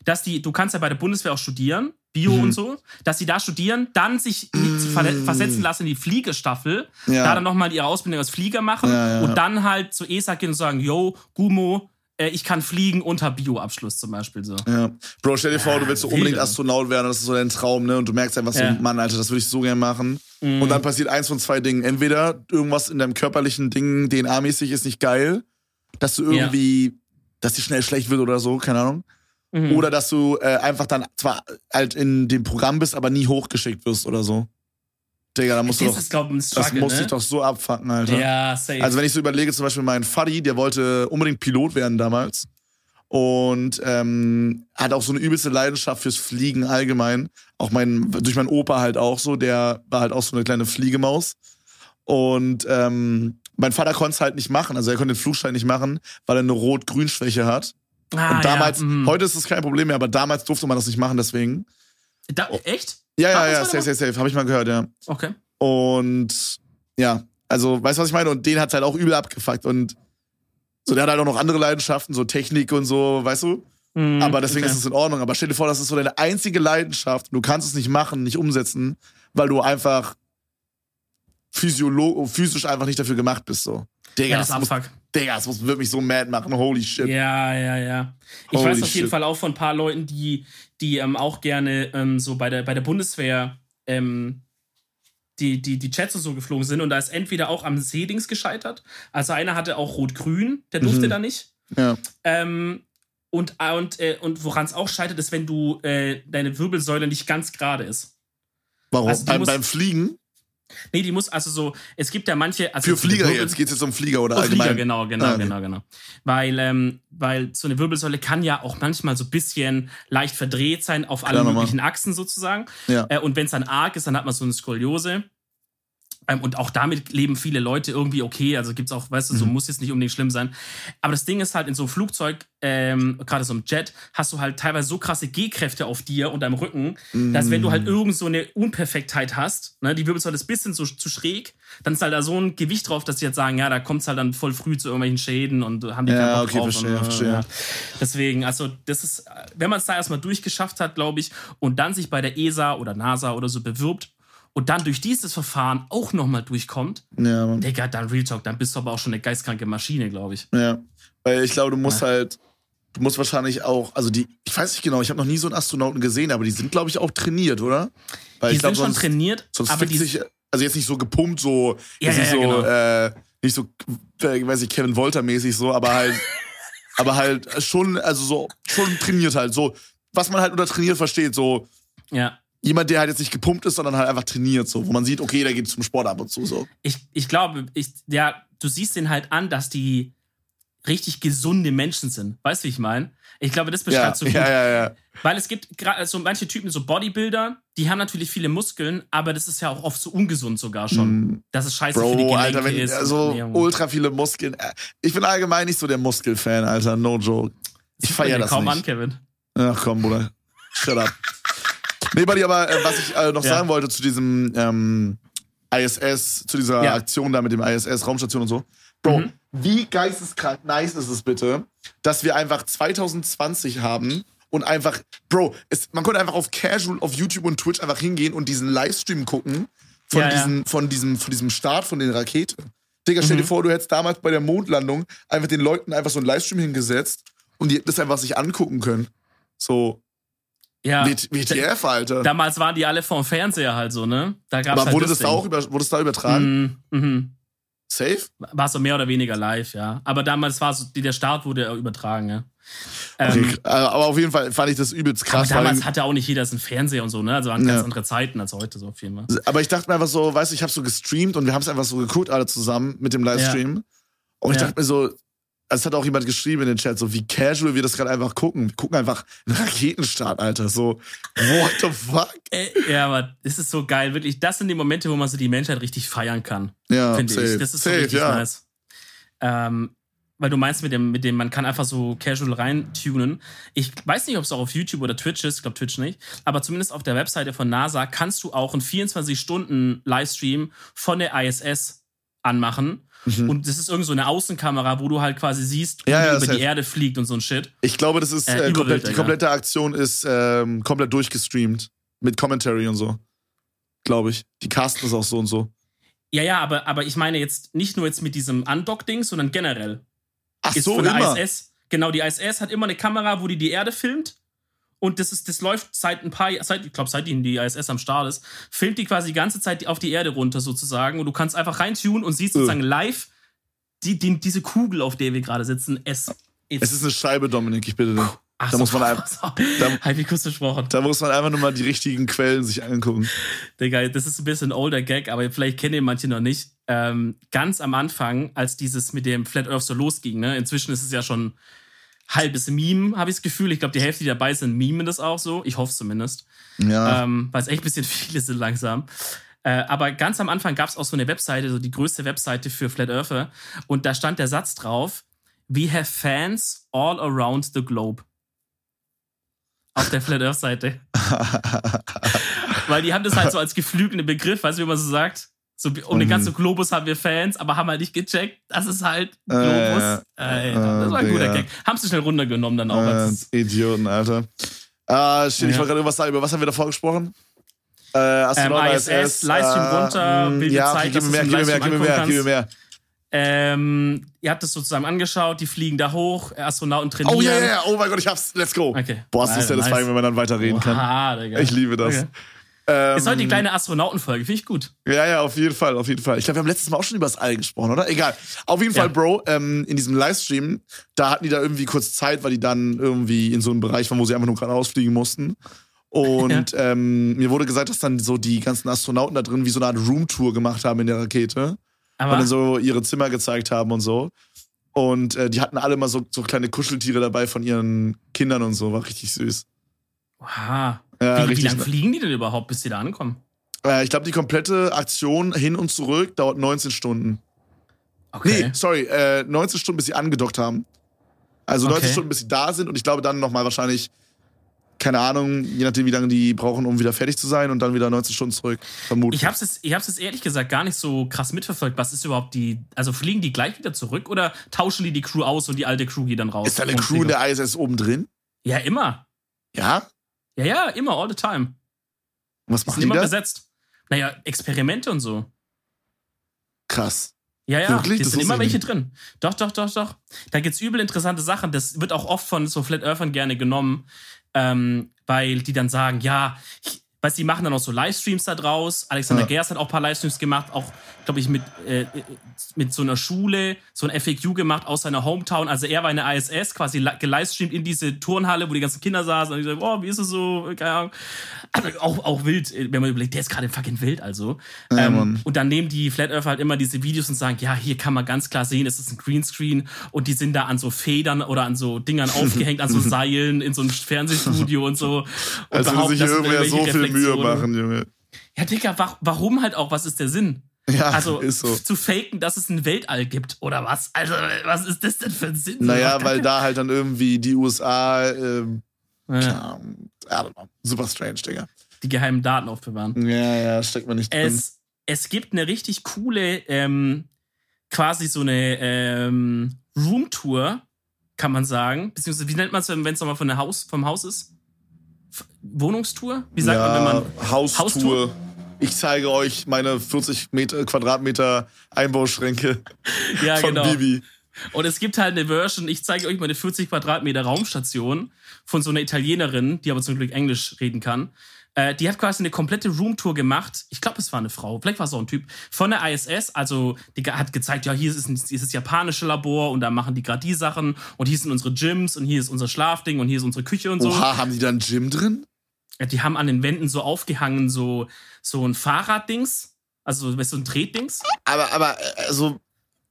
Dass die, du kannst ja bei der Bundeswehr auch studieren, Bio Mhm. und so, dass die da studieren, dann sich verle- versetzen lassen in die Fliegestaffel, Ja. da dann nochmal ihre Ausbildung als Flieger machen Ja, ja. und dann halt zu ESA gehen und sagen, yo, Gumo, ich kann fliegen unter Bio-Abschluss zum Beispiel so. Ja. Bro, stell dir vor, du willst so unbedingt. Astronaut werden, das ist so dein Traum, ne? Und du merkst einfach so, Ja. Mhm. Mann, Alter, das würde ich so gerne machen. Und dann passiert eins von zwei Dingen. Entweder irgendwas in deinem körperlichen Ding, DNA-mäßig, ist nicht geil, dass du Ja. irgendwie, dass dir schnell schlecht wird oder so, keine Ahnung. Mhm. Oder dass du äh, einfach dann zwar halt in dem Programm bist, aber nie hochgeschickt wirst oder so. Digga, da musst du das doch, ist, glaube ich, ein das Struggle, muss ne? dich doch so abfacken, Alter. Ja, safe. Also wenn ich so überlege, zum Beispiel mein Fuddy, der wollte unbedingt Pilot werden damals und ähm, hat auch so eine übelste Leidenschaft fürs Fliegen allgemein. Auch mein, durch meinen Opa halt auch so, der war halt auch so eine kleine Fliegemaus. Und ähm, mein Vater konnte es halt nicht machen, also er konnte den Flugschein nicht machen, weil er eine Rot-Grün-Schwäche hat. ah, und damals, ja, mhm. heute ist es kein Problem mehr, aber damals durfte man das nicht machen, deswegen. Da, echt? Ja, ja, ja, safe, safe, safe, habe ich mal gehört, ja. Okay. Und ja, also, weißt du, was ich meine? Und den hat's halt auch übel abgefuckt. Und so, der hat halt auch noch andere Leidenschaften, so Technik und so, weißt du? Mhm, Aber deswegen okay. ist es in Ordnung. Aber stell dir vor, das ist so deine einzige Leidenschaft. Du kannst es nicht machen, nicht umsetzen, weil du einfach physiolo physisch einfach nicht dafür gemacht bist. So. Digga, Ja, das das, muss. Digga, das muss wirklich so mad machen. Holy shit. Ja, ja, ja. Ich Holy weiß auf jeden shit. Fall auch von ein paar Leuten, die, die ähm, auch gerne ähm, so bei der, bei der Bundeswehr ähm, die, die, die Chats und so geflogen sind. Und da ist entweder auch am Seedings gescheitert. Also einer hatte auch Rot-Grün, der durfte Mhm. da nicht. Ja. Ähm, und äh, und, äh, und woran es auch scheitert, ist, wenn du äh, deine Wirbelsäule nicht ganz gerade ist. Warum? Also, beim, beim Fliegen? Nee, die muss also so, es gibt ja manche. Also Für Flieger Wirbel- jetzt. Geht's jetzt um Flieger oder Oh, allgemein? Flieger, genau, genau, Ah, okay. genau, genau. Weil, ähm, weil so eine Wirbelsäule kann ja auch manchmal so ein bisschen leicht verdreht sein auf allen Klar, normal. möglichen Achsen sozusagen. Ja. Äh, und wenn es dann arg ist, dann hat man so eine Skoliose. Ähm, und auch damit leben viele Leute irgendwie okay. Also gibt's auch, weißt du, so Mhm. muss jetzt nicht unbedingt schlimm sein. Aber das Ding ist halt, in so einem Flugzeug, ähm, gerade so einem Jet, hast du halt teilweise so krasse G-Kräfte auf dir und deinem Rücken, dass wenn du Mhm. halt irgend so eine Unperfektheit hast, ne, die Wirbelsäule ist ein bisschen zu, zu schräg, dann ist halt da so ein Gewicht drauf, dass sie jetzt sagen, ja, da kommt's halt dann voll früh zu irgendwelchen Schäden und haben die Ja, keinen Bock okay, drauf. verstehe, und, verstehe. Ja. Deswegen, also das ist, wenn man es da erstmal durchgeschafft hat, glaube ich, und dann sich bei der ESA oder NASA oder so bewirbt und dann durch dieses Verfahren auch nochmal durchkommt, Ja, Mann. Digga, dann Real Talk, dann bist du aber auch schon eine geistkranke Maschine, glaube ich. Ja, weil ich glaube, du musst halt, du musst wahrscheinlich auch, also die, ich weiß nicht genau, ich habe noch nie so einen Astronauten gesehen, aber die sind, glaube ich, auch trainiert, oder? Weil Die ich glaube, sind schon sonst, trainiert, sonst aber die, sich, also jetzt nicht so gepumpt, so, Ja, ja, nicht ja, so, genau. äh, nicht so, äh, weiß ich, Kevin Wolter mäßig so, aber halt, [laughs] Aber halt schon, also so, schon trainiert halt. So, was man halt unter trainiert versteht, so Ja. Jemand, der halt jetzt nicht gepumpt ist, sondern halt einfach trainiert, so, wo man sieht, okay, der geht zum Sport ab und zu, so. Ich, ich glaube, ich, ja, du siehst den halt an, dass die richtig gesunde Menschen sind. Weißt du, wie ich meine? Ich glaube, das Ja, beschreibt so gut. ja, ja, ja. Weil es gibt gerade so manche Typen, so Bodybuilder, die haben natürlich viele Muskeln, aber das ist ja auch oft so ungesund sogar schon. Mm, Dass es scheiße für die Bro, Gelenke Alter, wenn ist. und so Ernährung. ultra viele Muskeln. äh, Ich bin allgemein nicht so der Muskelfan, Alter, no joke. Ich Sieht man feier dir das kaum nicht. an, Kevin. Ach komm, Bruder. Shut up. [laughs] [laughs] nee, Buddy, aber äh, was ich äh, noch Ja. sagen wollte zu diesem ähm, ISS, zu dieser Ja. Aktion da mit dem ISS, Raumstation und so. Bro, Mhm. wie geisteskrank nice ist es bitte, dass wir einfach 2020 haben und einfach, Bro, es, man konnte einfach auf Casual, auf YouTube und Twitch einfach hingehen und diesen Livestream gucken von, Ja, diesen, von, diesem, von diesem Start von den Rakete. Digga, stell dir Mhm. vor, du hättest damals bei der Mondlandung einfach den Leuten einfach so einen Livestream hingesetzt und die hätten das einfach sich angucken können. So, Ja. WTF, Alter. Damals waren die alle vorm Fernseher halt so, ne? Da gab's Aber halt wurde das, Ding. da auch über, wurde das da übertragen? Mhm, mhm. Safe? War so mehr oder weniger live, ja. Aber damals war so, der Start wurde übertragen, ja. Okay, Ähm, äh, aber auf jeden Fall fand ich das übelst aber krass. damals weil, hatte auch nicht jeder einen Fernseher und so, ne? Also waren ganz Ja. andere Zeiten als heute, so auf jeden Fall. aber ich dachte mir einfach so, weißt du, ich habe so gestreamt und wir haben es einfach so geguckt, alle zusammen mit dem Livestream. Und ich Ja. dachte mir so, es hat auch jemand geschrieben in den Chat, so wie casual wir das gerade einfach gucken. Wir gucken einfach einen Raketenstart, Alter. So, what the fuck? Äh, ja, aber das ist so geil, wirklich. Das sind die Momente, wo man so die Menschheit richtig feiern kann, Ja, finde safe. ich. Das ist so safe, richtig ja. nice. Ähm, weil du meinst mit dem, mit dem, man kann einfach so casual reintunen. Ich weiß nicht, ob es auch auf YouTube oder Twitch ist, ich glaube Twitch nicht, aber zumindest auf der Webseite von NASA kannst du auch einen 24-Stunden-Livestream von der ISS anmachen. Mhm. Und das ist irgend so eine Außenkamera, wo du halt quasi siehst, wie Ja, ja, die über die Erde fliegt und so ein Shit. Ich glaube, das ist Äh, äh, komplett, die komplette Aktion ist ähm, komplett durchgestreamt. Mit Commentary und so. Glaube ich. Die casten ist auch so und so. Ja, ja, aber, aber ich meine jetzt nicht nur jetzt mit diesem Undock-Ding, sondern generell. Ach ist so, von der immer. ISS. Genau, die ISS hat immer eine Kamera, wo die die Erde filmt. Und das, ist, das läuft seit ein paar, seit, ich glaube, seitdem die ISS am Start ist, filmt die quasi die ganze Zeit auf die Erde runter sozusagen. Und du kannst einfach reintunen und siehst sozusagen live die, die, diese Kugel, auf der wir gerade sitzen. Es, Es ist eine Scheibe, Dominik, ich bitte dich. Ach da muss man einfach- so, da- ich kurz gesprochen. Da muss man einfach nur mal die richtigen Quellen sich angucken. Digga, das ist ein bisschen ein older Gag, aber vielleicht kennen ihn manche noch nicht. Ähm, ganz am Anfang, als dieses mit dem Flat Earth so losging, ne? Inzwischen ist es ja schon halbes Meme, habe ich das Gefühl. Ich glaube, die Hälfte, die dabei sind, memen das auch so. Ich hoffe zumindest. Ja. Ähm, weil es echt ein bisschen [laughs] viele sind langsam. Äh, aber ganz am Anfang gab es auch so eine Webseite, so die größte Webseite für Flat Earther. Und da stand der Satz drauf: We have fans all around the globe. Auf der Flat Earth Seite. [laughs] Weil die haben das halt so als geflügelten Begriff, weißt du, wie man so sagt? So, um den Mhm. ganzen Globus haben wir Fans, aber haben halt nicht gecheckt, das ist halt Äh, Globus. ja. Äh, das war ein Äh, guter. Gag. Haben sie schnell runtergenommen dann auch. äh, als- Idioten, Alter. Ah, shit, ich Ja. wollte gerade irgendwas sagen. Über was haben wir davor gesprochen? Äh, Ähm, Astronauten, ISS, Livestream runter, mh, wilde ja, Zeit, okay, gib mir mehr, es gib mir mehr, gib mir mehr, gib mir mehr. Ähm, ihr habt das sozusagen angeschaut, die fliegen da hoch, Astronauten trainieren. Oh ja, ja, ja, oh mein Gott, ich hab's. Let's go. Okay. Boah, ist das Alter, satisfying, nice. wenn man dann weiterreden kann. Oha, Digga. Ich liebe das. Okay. Ähm, Ist heute die kleine Astronautenfolge, finde ich gut. Ja, ja, auf jeden Fall, auf jeden Fall. Ich glaube, wir haben letztes Mal auch schon über das All gesprochen, oder? Egal. Auf jeden Ja. Fall, Bro, ähm, in diesem Livestream, da hatten die da irgendwie kurz Zeit, weil die dann irgendwie in so einem Bereich waren, wo sie einfach nur geradeaus fliegen mussten. Und [laughs] ähm, mir wurde gesagt, dass dann so die ganzen Astronauten da drin wie so eine Art Roomtour gemacht haben in der Rakete. Aber und dann so ihre Zimmer gezeigt haben und so. Und äh, die hatten alle mal so, so kleine Kuscheltiere dabei von ihren Kindern und so. War richtig süß. Oha. Ja, wie, wie lange fliegen die denn überhaupt, bis die da ankommen? Äh, ich glaube, die komplette Aktion hin und zurück dauert 19 Stunden. Okay. Nee, sorry, äh, 19 Stunden, bis sie angedockt haben. Also 19 Okay. Stunden, bis sie da sind und ich glaube dann nochmal wahrscheinlich, keine Ahnung, je nachdem, wie lange die brauchen, um wieder fertig zu sein und dann wieder 19 Stunden zurück. Vermutlich. Ich hab's, jetzt, ich hab's jetzt ehrlich gesagt gar nicht so krass mitverfolgt. Was ist überhaupt die. Also fliegen die gleich wieder zurück oder tauschen die die Crew aus und die alte Crew geht dann raus? Ist da eine Crew in der ISS oben drin? Ja, immer. Ja? Ja, ja, immer, all the time. Was machen sind die immer da? besetzt. Naja, Experimente und so. Krass. Ja, ja, Wirklich? Das sind immer welche drin. Doch, doch, doch, doch. Da gibt's übel interessante Sachen. Das wird auch oft von so Flat Earthern gerne genommen, ähm, weil die dann sagen, ja, ich, weil sie machen dann auch so Livestreams da draus. Alexander Ja. Gerst hat auch ein paar Livestreams gemacht, auch, glaube ich, mit, äh, mit so einer Schule, so ein FAQ gemacht aus seiner Hometown. Also er war in der ISS, quasi li- gelivestreamt in diese Turnhalle, wo die ganzen Kinder saßen und ich so, oh, wie ist es so? Keine Ahnung. Also [clears throat] auch, auch wild, wenn man überlegt, der ist gerade fucking Wild, also. Ja, ähm, und dann nehmen die Flat Earther halt immer diese Videos und sagen, ja, hier kann man ganz klar sehen, es ist ein Greenscreen und die sind da an so Federn oder an so Dingern [laughs] aufgehängt, an so Seilen in so einem Fernsehstudio und so. Und Als würde behaupten, sich irgendwer so viel Mühe machen, Junge. Ja, Digga, wa warum halt auch? Was ist der Sinn? Ja, Also ist so. zu faken, dass es ein Weltall gibt oder was? Also, was ist das denn für ein Sinn? Naja, weil da halt dann irgendwie die USA, ähm, ja, I don't know, super strange, Digga. die geheimen Daten aufbewahren. Ja, ja, steckt man nicht drin. Es, es gibt eine richtig coole, ähm, quasi so eine ähm, Roomtour, kann man sagen. Beziehungsweise, wie nennt man es, wenn es nochmal von der Haus, vom Haus ist? Wohnungstour? Wie sagt man, wenn man. Haustour. Haustour? Ich zeige euch meine 40 Meter, Quadratmeter Einbauschränke [laughs] Ja, von genau. Bibi. Und es gibt halt eine Version, ich zeige euch mal eine 40 Quadratmeter Raumstation von so einer Italienerin, die aber zum Glück Englisch reden kann. Äh, die hat quasi eine komplette Roomtour gemacht. Ich glaube, es war eine Frau, vielleicht war es auch ein Typ. Von der ISS, also die hat gezeigt, ja, hier ist, ein, hier ist das japanische Labor und da machen die gerade die Sachen und hier sind unsere Gyms und hier ist unser Schlafding und hier ist unsere Küche und so. Oha, haben die da ein Gym drin? Ja, Die haben an den Wänden so aufgehangen, so, so ein Fahrraddings, also weißt du, so ein Tretdings. Aber, aber, also,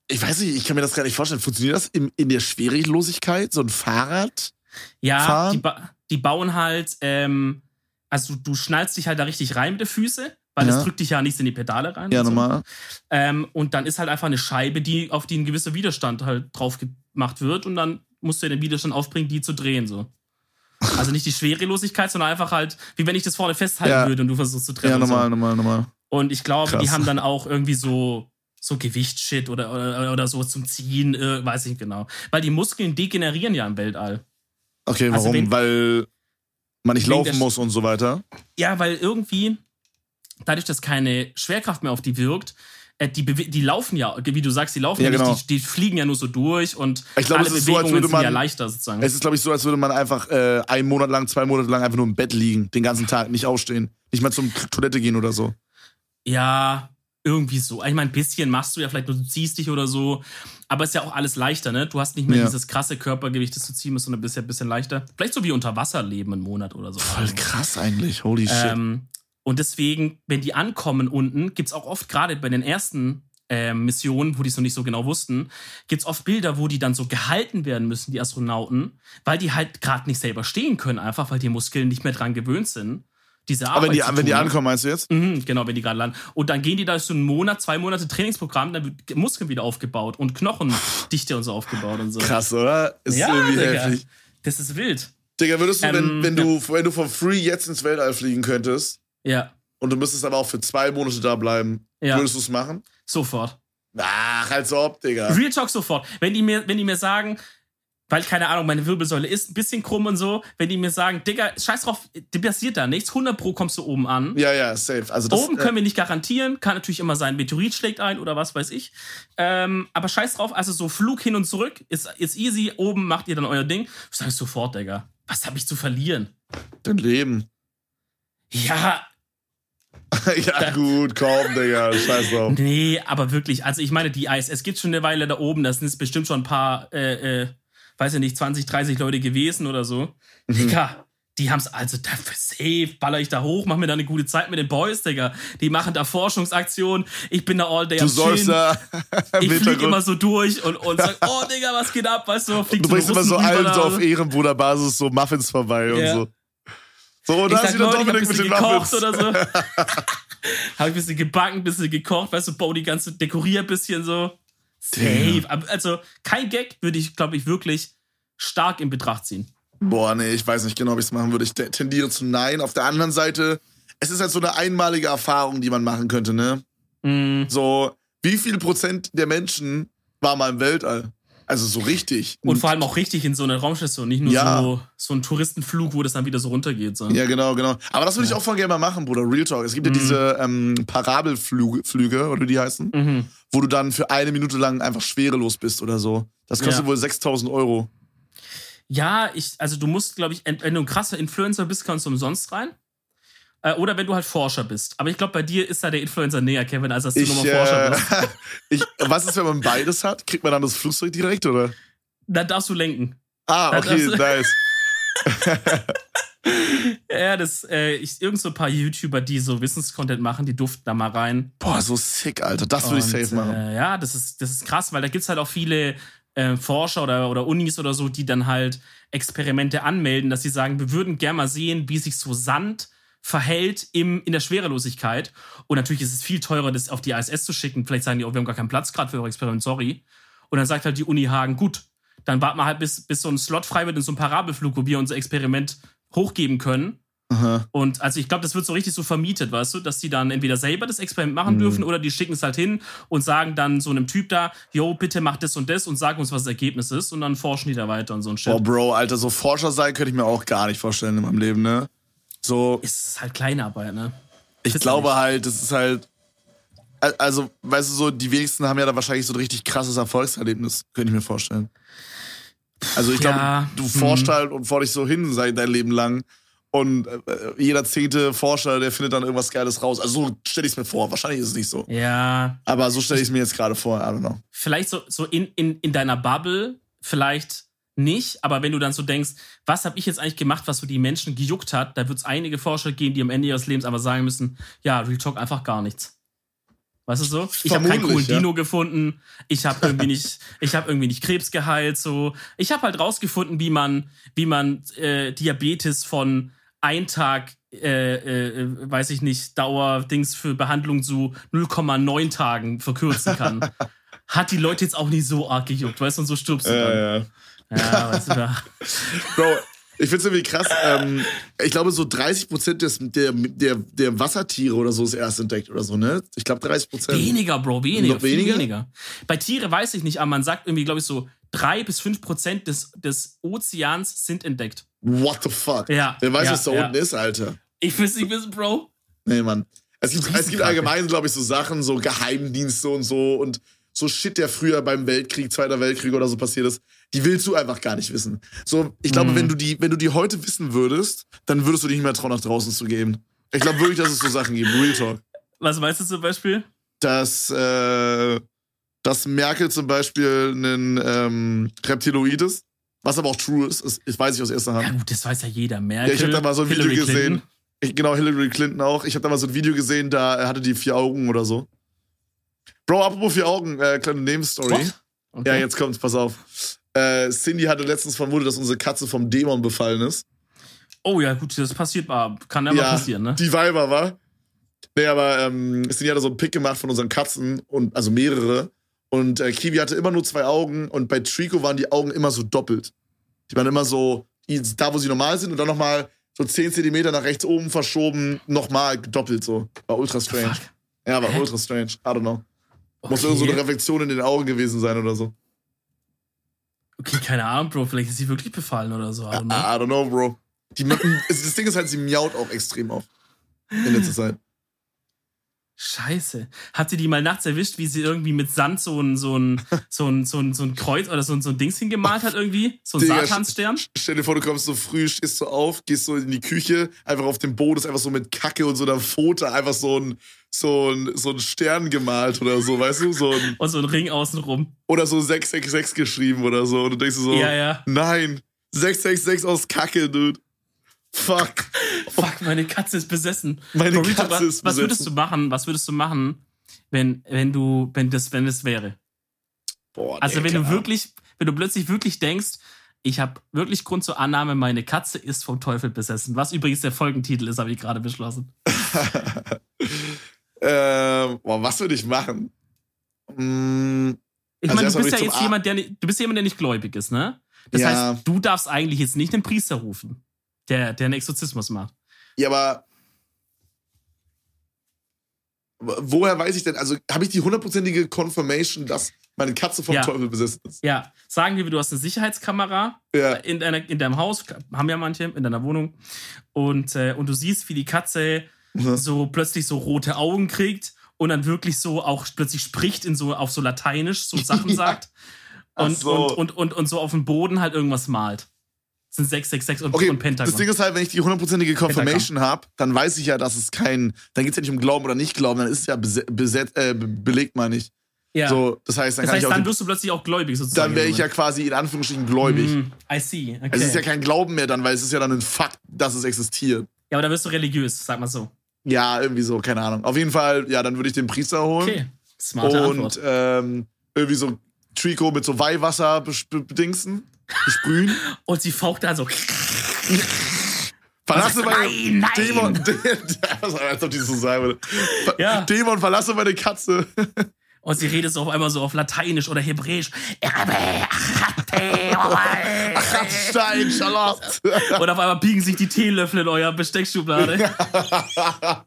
ich weiß nicht, ich kann mir das gar nicht vorstellen. Funktioniert das in, in der Schwerelosigkeit? So ein Fahrrad? Ja, die, ba die bauen halt, ähm, also du, du schnallst dich halt da richtig rein mit den Füßen, weil Ja. das drückt dich ja nicht in die Pedale rein. Ja, und so. normal. Ähm, und dann ist halt einfach eine Scheibe, die, auf die ein gewisser Widerstand halt drauf gemacht wird und dann musst du den Widerstand aufbringen, die zu drehen, so. Also nicht die Schwerelosigkeit, sondern einfach halt, wie wenn ich das vorne festhalten Ja. würde und du versuchst zu trennen. Ja, und so. normal, normal, normal. Und ich glaube, die Krass. haben dann auch irgendwie so, so Gewichtsshit oder, oder, oder so zum Ziehen, äh, weiß ich nicht genau. Weil die Muskeln degenerieren ja im Weltall. Okay, Also warum? wenn- Weil man nicht laufen muss und so weiter. Ja, weil irgendwie, dadurch, dass keine Schwerkraft mehr auf die wirkt, äh, die, die laufen ja, wie du sagst, die laufen Ja, ja, genau. nicht, die, die fliegen ja nur so durch und Ich glaube, alle es ist so, als Bewegungen würde sind ja man- leichter sozusagen. Es ist, glaube ich, so, als würde man einfach äh, einen Monat lang, zwei Monate lang einfach nur im Bett liegen, den ganzen Tag, nicht aufstehen, nicht mal zum Toilette gehen oder so. Ja, irgendwie so. Ich meine, ein bisschen machst du ja vielleicht nur, du ziehst dich oder so. Aber ist ja auch alles leichter, ne? Du hast nicht mehr Ja. dieses krasse Körpergewicht, das du ziehen musst, sondern bist ja ein bisschen leichter. Vielleicht so wie unter Wasser leben einen Monat oder so. Voll krass eigentlich, holy shit. Ähm, und deswegen, wenn die ankommen unten, gibt's auch oft gerade bei den ersten ähm, Missionen, wo die es noch nicht so genau wussten, gibt's oft Bilder, wo die dann so gehalten werden müssen, die Astronauten, weil die halt gerade nicht selber stehen können, einfach weil die Muskeln nicht mehr dran gewöhnt sind. Diese Arbeit Aber wenn die, wenn die tun. ankommen, meinst du jetzt? Mhm, genau, wenn die gerade landen. Und dann gehen die da so einen Monat, zwei Monate Trainingsprogramm, dann wird Muskeln wieder aufgebaut und Knochendichte und so aufgebaut und so. Krass, oder? Ist Ja, irgendwie Digga. heftig. Das ist wild. Digga, würdest du, wenn, Ähm, wenn, du, wenn du for free jetzt ins Weltall fliegen könntest Ja, und du müsstest aber auch für zwei Monate da bleiben, Ja. würdest du es machen? sofort. Ach, als ob, Digga. Real Talk sofort. Wenn die mir, wenn die mir sagen, weil, keine Ahnung, meine Wirbelsäule ist ein bisschen krumm und so, wenn die mir sagen, Digga, scheiß drauf, dir passiert da nichts, 100 Pro kommst du oben an. Ja, ja, safe. Also das, Oben können wir nicht garantieren, kann natürlich immer sein, Meteorit schlägt ein oder was weiß ich. Ähm, aber scheiß drauf, also so Flug hin und zurück ist, ist easy. Oben macht ihr dann euer Ding. Sag ich sofort, Digga. Was habe ich zu verlieren? dein Leben. Ja, [laughs] ja, gut, komm, Digga. Scheiß drauf. nee, aber wirklich, also ich meine, die ISS gibt schon eine Weile da oben, das sind bestimmt schon ein paar, äh, äh, weiß ich nicht, 20, 30 Leute gewesen oder so. Mhm. Digga, die haben's, also dafür safe, baller ich da hoch, mach mir da eine gute Zeit mit den Boys, Digga. Die machen da Forschungsaktionen, ich bin da all day Du am sollst Chillen. da [laughs] Ich flieg immer so durch und, und sag, [laughs] oh Digga, was geht ab, weißt du, fliegt Du bringst immer so allen so auf Ehrenbruderbasis so Muffins vorbei Ja. und so. So, und Ich da ist sag, wieder Leute, ich hab ein Dominik mit bisschen den gekocht Muffins. oder so. [laughs] hab ich ein bisschen gebacken, ein bisschen gekocht, weißt du, bau die ganze, dekorier ein bisschen so. Safe. Aber Also, kein Gag würde ich, glaube ich, wirklich stark in Betracht ziehen. Boah, nee, ich weiß nicht genau, ob ich es machen würde. Ich te- tendiere zu nein. Auf der anderen Seite, es ist halt so eine einmalige Erfahrung, die man machen könnte, ne? Mm, So, wie viel Prozent der Menschen war mal im Weltall? Also so richtig. Und vor allem auch richtig in so einer Raumstation, nicht nur Ja. so, so ein Touristenflug, wo das dann wieder so runtergeht. So. Ja, genau, genau. Aber das würde ich auch voll gerne mal machen, Bruder. Real Talk. Es gibt ja diese ähm, Parabelflüge, Flüge, oder wie die heißen, Mhm. wo du dann für eine Minute lang einfach schwerelos bist oder so. Das kostet Ja. wohl 6000 Euro. Ja, ich, also du musst, glaube ich, wenn du ein krasser Influencer bist, kannst du umsonst rein. Äh, oder wenn du halt Forscher bist. Aber ich glaube, bei dir ist da der Influencer näher, Kevin, als dass du Ich, nochmal Forscher bist. äh, [laughs] ich, was ist, wenn man beides hat? Kriegt man dann das Flugzeug direkt, oder? Dann darfst du lenken. Ah, [laughs] [laughs] Ja, okay, nice. Ja, das, äh, ich, irgend so ein paar YouTuber, die so Wissenscontent machen, die durften da mal rein. Boah, so sick, Alter. Das würde ich safe machen. Äh, ja, das ist, das ist krass, weil da gibt's halt auch viele äh, Forscher oder, oder Unis oder so, die dann halt Experimente anmelden, dass sie sagen, wir würden gerne mal sehen, wie sich so Sand verhält im, in der Schwerelosigkeit. Und natürlich ist es viel teurer, das auf die ISS zu schicken. Vielleicht sagen die, oh, wir haben gar keinen Platz gerade für euer Experiment, sorry. Und dann sagt halt die Uni Hagen, gut, dann warten wir halt, bis, bis so ein Slot frei wird in so einem Parabelflug, wo wir unser Experiment hochgeben können. Aha. Und also ich glaube, das wird so richtig so vermietet, weißt du, dass die dann entweder selber das Experiment machen Mhm. dürfen oder die schicken es halt hin und sagen dann so einem Typ da, yo, bitte mach das und das und sag uns, was das Ergebnis ist und dann forschen die da weiter und so ein Shit. Boah, Bro, Alter, so Forscher sein könnte ich mir auch gar nicht vorstellen in meinem Leben, ne? So, Ist halt Kleinarbeit, ne? ich Find's glaube nicht. halt, das ist halt. al- Also, weißt du, so, die wenigsten haben ja da wahrscheinlich so ein richtig krasses Erfolgserlebnis, könnte ich mir vorstellen. Also, ich glaube, Ja, du hm. forschst halt und vor dich so hin dein Leben lang. Und äh, jeder zehnte Forscher, der findet dann irgendwas Geiles raus. Also, so stelle ich es mir vor. Wahrscheinlich ist es nicht so. Ja, Aber so stelle ich es mir jetzt gerade vor. I don't know. vielleicht so, so in, in, in deiner Bubble, vielleicht nicht, aber wenn du dann so denkst, was habe ich jetzt eigentlich gemacht, was so die Menschen gejuckt hat, da wird es einige Forscher geben, die am Ende ihres Lebens aber sagen müssen, ja, Real Talk einfach gar nichts. Weißt du so? Ich habe keinen coolen ja. Dino gefunden. Ich habe irgendwie nicht, [laughs] ich habe irgendwie nicht Krebs geheilt. So, ich habe halt rausgefunden, wie man, wie man äh, Diabetes von ein Tag, äh, äh, weiß ich nicht, Dauerdings für Behandlung zu 0,9 Tagen verkürzen kann. [laughs] Hat die Leute jetzt auch nicht so arg gejuckt, weißt du? Und so stirbst du dann. ja. Ja, weißt du, da. Bro, ich find's irgendwie krass. Ähm, ich glaube, so 30 Prozent des, der, der, der Wassertiere oder so ist erst entdeckt oder so, ne? Ich glaube 30 Prozent. Weniger, Bro, weniger. Noch weniger? weniger? Bei Tiere weiß ich nicht, aber man sagt irgendwie, glaube ich, so drei bis fünf Prozent des, des Ozeans sind entdeckt. What the fuck? Ja, Wer weiß, ja, was da ja. unten ist, Alter. Ich will es nicht wissen, Bro. Nee, Mann. Es gibt, es gibt allgemein, glaube ich, so Sachen, so Geheimdienste und so und so Shit, der früher beim Weltkrieg, Zweiter Weltkrieg oder so passiert ist, die willst du einfach gar nicht wissen. So, ich glaube, Mhm. wenn du die, wenn du die heute wissen würdest, dann würdest du dich nicht mehr trauen, nach draußen zu gehen. Ich glaube wirklich, dass es so Sachen gibt. Real Talk. Was weißt du zum Beispiel? dass, äh, dass Merkel zum Beispiel ein ähm, Reptiloid ist, was aber auch true ist, ist, ist weiß ich aus erster Ja Hand. gut, das weiß ja jeder. Ja, Merkel, ich habe da mal so ein Video Hillary gesehen. Clinton. Ich, genau, Hillary Clinton auch. Ich habe da mal so ein Video gesehen, da hatte die vier Augen oder so. Bro, apropos vier Augen, äh, kleine Nebenstory. Okay. Ja, jetzt kommt's, pass auf. Äh, Cindy hatte letztens vermutet, dass unsere Katze vom Dämon befallen ist. Oh ja, gut, das passiert mal. Kann ja mal passieren, ne? Die Weiber war. Nee, aber ähm, Cindy hatte so einen Pick gemacht von unseren Katzen und also mehrere. Und äh, Kiwi hatte immer nur zwei Augen und bei Trico waren die Augen immer so doppelt. Die waren immer so, da wo sie normal sind und dann nochmal so 10 Zentimeter nach rechts oben verschoben, nochmal doppelt so. War ultra strange. Fuck. Ja, war Hä? ultra strange. I don't know. Muss irgend so Okay. eine Reflexion in den Augen gewesen sein oder so. Okay, keine Ahnung, Bro. Vielleicht ist sie wirklich befallen oder so. I don't know. I don't know, Bro. Die, [laughs] das Ding ist halt, sie miaut auch extrem auf. In letzter Zeit. Scheiße. Hat sie die mal nachts erwischt, wie sie irgendwie mit Sand so ein, so ein, [laughs] so ein, so ein, so ein Kreuz oder so ein, so ein Dings hingemalt hat irgendwie? So ein Digga, Satansstern? Stell dir vor, du kommst so früh, stehst so auf, gehst so in die Küche, einfach auf dem Boden ist einfach so mit Kacke und so einer Pfote einfach so ein, so ein, so ein Stern gemalt oder so, weißt du? So ein, [laughs] Und so ein Ring außenrum. oder so 666 geschrieben oder so. Und du denkst so, Ja, ja. nein, 666 aus Kacke, Dude. Fuck. Fuck, meine Katze ist besessen. Meine Bro, Rita, Katze was, ist was würdest besessen. du machen? Was würdest du machen, wenn, wenn du, wenn das, wenn es wäre? Boah, Also wenn du keine Ahnung. wirklich, wenn du plötzlich wirklich denkst, ich habe wirklich Grund zur Annahme, meine Katze ist vom Teufel besessen. Was übrigens der Folgentitel ist, habe ich gerade beschlossen. [laughs] ähm, boah, was würde ich machen? Mm, Ich Also meine, du bist ja jetzt Ar- jemand, der nicht, du bist jemand, der nicht gläubig ist, ne? Das Ja. heißt, du darfst eigentlich jetzt nicht den Priester rufen, der, der einen Exorzismus macht. Ja, aber wo- woher weiß ich denn, also habe ich die hundertprozentige Confirmation, dass meine Katze vom Ja. Teufel besessen ist? Ja, sagen wir, du hast eine Sicherheitskamera Ja. in, deiner, in deinem Haus, haben ja manche, in deiner Wohnung, und, äh, und du siehst, wie die Katze Mhm. so plötzlich so rote Augen kriegt und dann wirklich so auch plötzlich spricht in so auf so Lateinisch, so Sachen [laughs] Ja. sagt und, so. und, und, und, und so auf dem Boden halt irgendwas malt. Sind 666 und, Okay, und Pentagon. das Ding ist halt, wenn ich die hundertprozentige Confirmation habe, dann weiß ich ja, dass es kein, dann geht es ja nicht um Glauben oder nicht Glauben, dann ist es ja beset, äh, be- belegt, meine ich. ja. So, das heißt, dann das heißt, dann wirst du plötzlich auch gläubig sozusagen. dann wäre ich ja quasi in Anführungsstrichen gläubig. Mm, I see. Okay. Es ist ja kein Glauben mehr dann, weil es ist ja dann ein Fakt, dass es existiert. ja, aber da wirst du religiös, sag mal so. Ja, irgendwie so, keine Ahnung. Auf jeden Fall, ja, dann würde ich den Priester holen. Okay. Smarte und ähm, irgendwie so Trico mit so Weihwasser bedingsen, besprühen. Und sie faucht da so. Verlasse meine Nein, nein. Dämon, [laughs] war, als ob die so sagen würde. Ja. Dämon, verlasse meine Katze. Und sie redet so auf einmal so auf Lateinisch oder Hebräisch. Stein, Charlotte. Und auf einmal biegen sich die Teelöffel in eurer Besteckschublade. [laughs]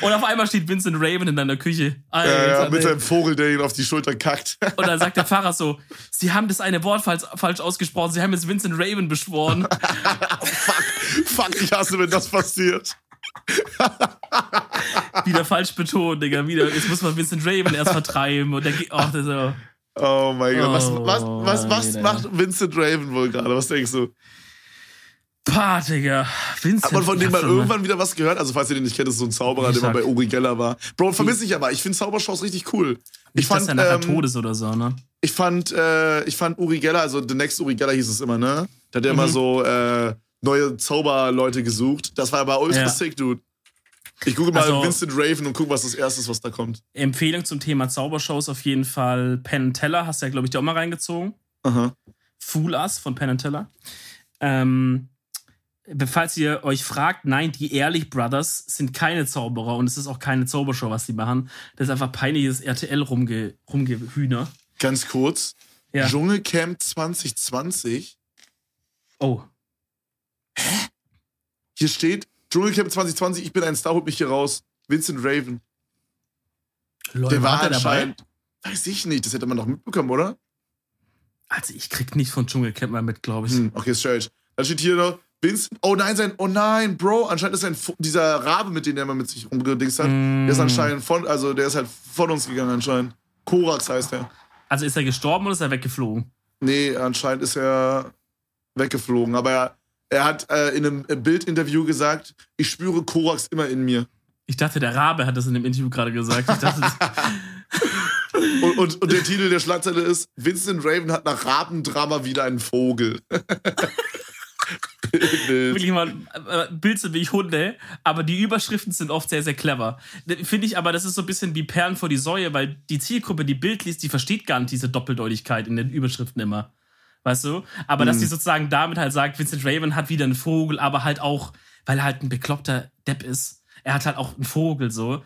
Und auf einmal steht Vincent Raven in deiner Küche. Alter, Ja, ja, mit seinem Vogel, der ihn auf die Schulter kackt. Und dann sagt der Pfarrer so: Sie haben das eine Wort falsch, falsch ausgesprochen. Sie haben jetzt Vincent Raven beschworen. [laughs] fuck, fuck, ich hasse, wenn das passiert. Wieder falsch betont, Digga. Wieder. Jetzt muss man Vincent Raven erst vertreiben. Und der geht. Ach, das ist so. Oh mein Gott, was, Oh, was, was, was Alter. macht Vincent Raven wohl gerade? Was denkst du? Pah, Digga. Vincent. Hat man von dem mal irgendwann wieder was gehört? Also, falls ihr den nicht kennt, das ist so ein Zauberer, Ich der mal bei Uri Geller war. Bro, vermisse ich aber. Ich finde Zaubershows richtig cool. Ich Nicht, dass fand, er nachher ähm, tot ist oder so, ne? ich fand, äh, ich fand Uri Geller, also The Next Uri Geller hieß es immer, ne? Da hat er Mhm. immer so äh, neue Zauberleute gesucht. Das war aber ultra Ja. sick, dude. Ich gucke mal Also- Vincent Raven und gucke, was das erste ist, was da kommt. Empfehlung zum Thema Zaubershows auf jeden Fall Penn Teller. Hast du ja, glaube ich, da auch mal reingezogen. Aha. Fool Us von Penn Teller. Ähm, falls ihr euch fragt, nein, die Ehrlich Brothers sind keine Zauberer und es ist auch keine Zaubershow, was sie machen. Das ist einfach peinliches RTL rumge rumgehühner. Ganz kurz. Ja. Dschungelcamp 2020. Oh. Hier steht Dschungelcamp 2020, ich bin ein Star, holt mich hier raus. Vincent Raven. Leute, Der war dabei? anscheinend. Weiß ich nicht, das hätte man doch mitbekommen, oder? Also ich krieg nicht von Dschungelcamp mal mit, glaube ich. Hm, okay, strange. Dann steht hier noch, Vincent, oh nein, sein, oh nein, Bro, anscheinend ist ein, dieser Rabe, mit dem der immer mit sich rumgedingst hat, Mm. der ist anscheinend von, also der ist halt von uns gegangen anscheinend. Korax heißt er. Also ist er gestorben oder ist er weggeflogen? Nee, anscheinend ist er weggeflogen, aber er, er hat äh, in einem Bildinterview gesagt, ich spüre Korax immer in mir. Ich dachte, der Rabe hat das in dem Interview gerade gesagt. Ich dachte, [laughs] Und, und, und der Titel der Schlagzeile ist, Vincent Raven hat nach Rabendrama wieder einen Vogel. [laughs] Wild. wirklich mal, äh, Bild sind wie ich Hunde, aber die Überschriften sind oft sehr, sehr clever. Finde ich aber, das ist so ein bisschen wie Perlen vor die Säue, weil die Zielgruppe, die Bild liest, die versteht gar nicht diese Doppeldeutigkeit in den Überschriften immer. Weißt du? Aber dass die sozusagen damit halt sagt, Vincent Raven hat wieder einen Vogel, aber halt auch, weil er halt ein bekloppter Depp ist. Er hat halt auch einen Vogel so.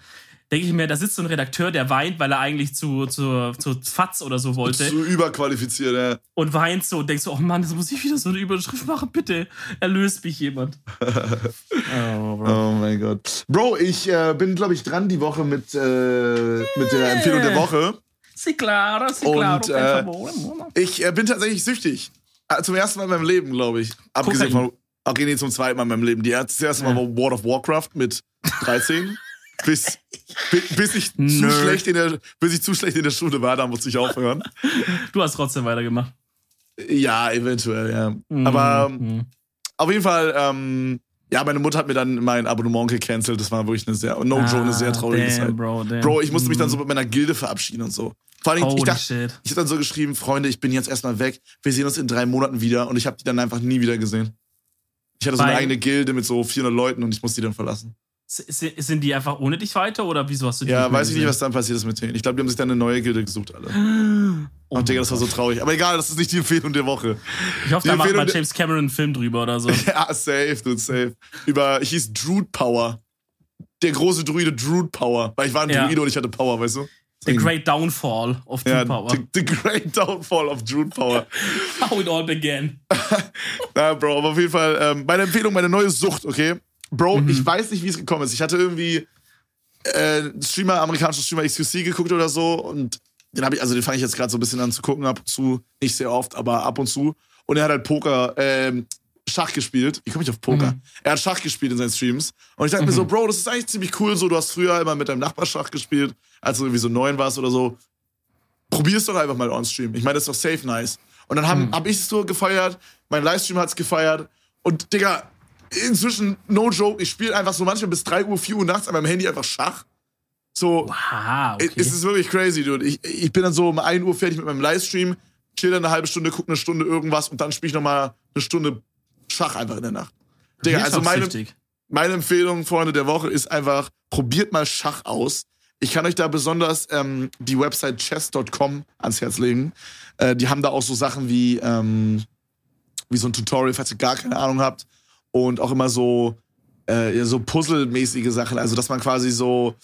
Denke ich mir, da sitzt so ein Redakteur, der weint, weil er eigentlich zu, zu, zu Fatz oder so wollte Zu überqualifiziert, ja. und weint so und denkst so, oh Mann, das muss ich wieder so eine Überschrift machen, bitte. Erlöst mich jemand. oh. [laughs] Oh mein Gott. Bro, ich äh, bin, glaube ich, dran die Woche mit, äh, mit der Empfehlung der Woche. Sí, claro, Und, claro, por äh. Ich äh, bin tatsächlich süchtig. Äh, Zum ersten Mal in meinem Leben, glaube ich. Abgesehen Kokain. von. Okay, nee, zum zweiten Mal in meinem Leben. Die das erste Mal war World of Warcraft mit 13. bis, bi- bis, ich zu schlecht in der, bis ich zu schlecht in der Schule war, da musste ich aufhören. Du hast trotzdem weitergemacht. Ja, eventuell, ja. Aber ähm, Mhm. auf jeden Fall, ähm, ja, meine Mutter hat mir dann mein Abonnement gecancelt. Das war wirklich eine sehr, no joke, eine sehr traurige Ah, damn, Zeit. Bro, damn. Bro, ich musste mich dann Mhm. so mit meiner Gilde verabschieden und so. Vor allem, ich Holy dachte, shit. ich habe dann so geschrieben, Freunde, ich bin jetzt erstmal weg. Wir sehen uns in drei Monaten wieder. Und ich habe die dann einfach nie wieder gesehen. Ich hatte so eine Weil- eigene Gilde mit so 400 Leuten und ich musste die dann verlassen. Sind die einfach ohne dich weiter oder wieso hast du die Ja, weiß ich nicht, was dann passiert ist mit denen. Ich glaube, die haben sich dann eine neue Gilde gesucht, alle. [gasps] Oh Und Digga, das war so traurig. Aber egal, das ist nicht die Empfehlung der Woche. Ich hoffe, die da macht mal Empfehlung- James Cameron einen Film drüber oder so. [laughs] Ja, safe, dude, safe. Über, ich hieß Druid Power. Der große Druide Druid Power. Weil ich war ein Ja. Druide und ich hatte Power, weißt du? The Great Downfall of True ja, Power. The, the Great Downfall of Druid Power. [laughs] How it all began. [laughs] Na, Bro, aber auf jeden Fall, ähm, meine Empfehlung, meine neue Sucht, okay? Bro, Mhm. ich weiß nicht, wie es gekommen ist. Ich hatte irgendwie äh, Streamer, amerikanischen Streamer XQC geguckt oder so und den habe ich, also den fange ich jetzt gerade so ein bisschen an zu gucken, ab und zu, nicht sehr oft, aber ab und zu. Und er hat halt Poker, ähm, Schach gespielt. Wie komme ich auf Poker? Mhm. Er hat Schach gespielt in seinen Streams. Und ich dachte mir so, Bro, das ist eigentlich ziemlich cool. So, du hast früher immer mit deinem Nachbar Schach gespielt, als du irgendwie so neun warst oder so. Probier's doch einfach mal on Stream. Ich meine, das ist doch safe nice. Und dann haben, hab ich es so gefeiert, mein Livestream hat's gefeiert. Und Digga, inzwischen, no joke, ich spiele einfach so manchmal bis 3 Uhr, 4 Uhr nachts an meinem Handy einfach Schach. So, Wow, okay. es ist wirklich crazy, dude. Ich, ich bin dann so um 1 Uhr fertig mit meinem Livestream, chill dann eine halbe Stunde, guck eine Stunde irgendwas und dann spiele ich nochmal eine Stunde Schach einfach in der Nacht. Digga, also meine, meine Empfehlung, Freunde der Woche, ist einfach, probiert mal Schach aus. Ich kann euch da besonders ähm, die Website chess.com ans Herz legen. Äh, die haben da auch so Sachen wie, ähm, wie so ein Tutorial, falls ihr gar keine Ahnung habt. Und auch immer so, äh, so Puzzle-mäßige Sachen. Also, dass man quasi so,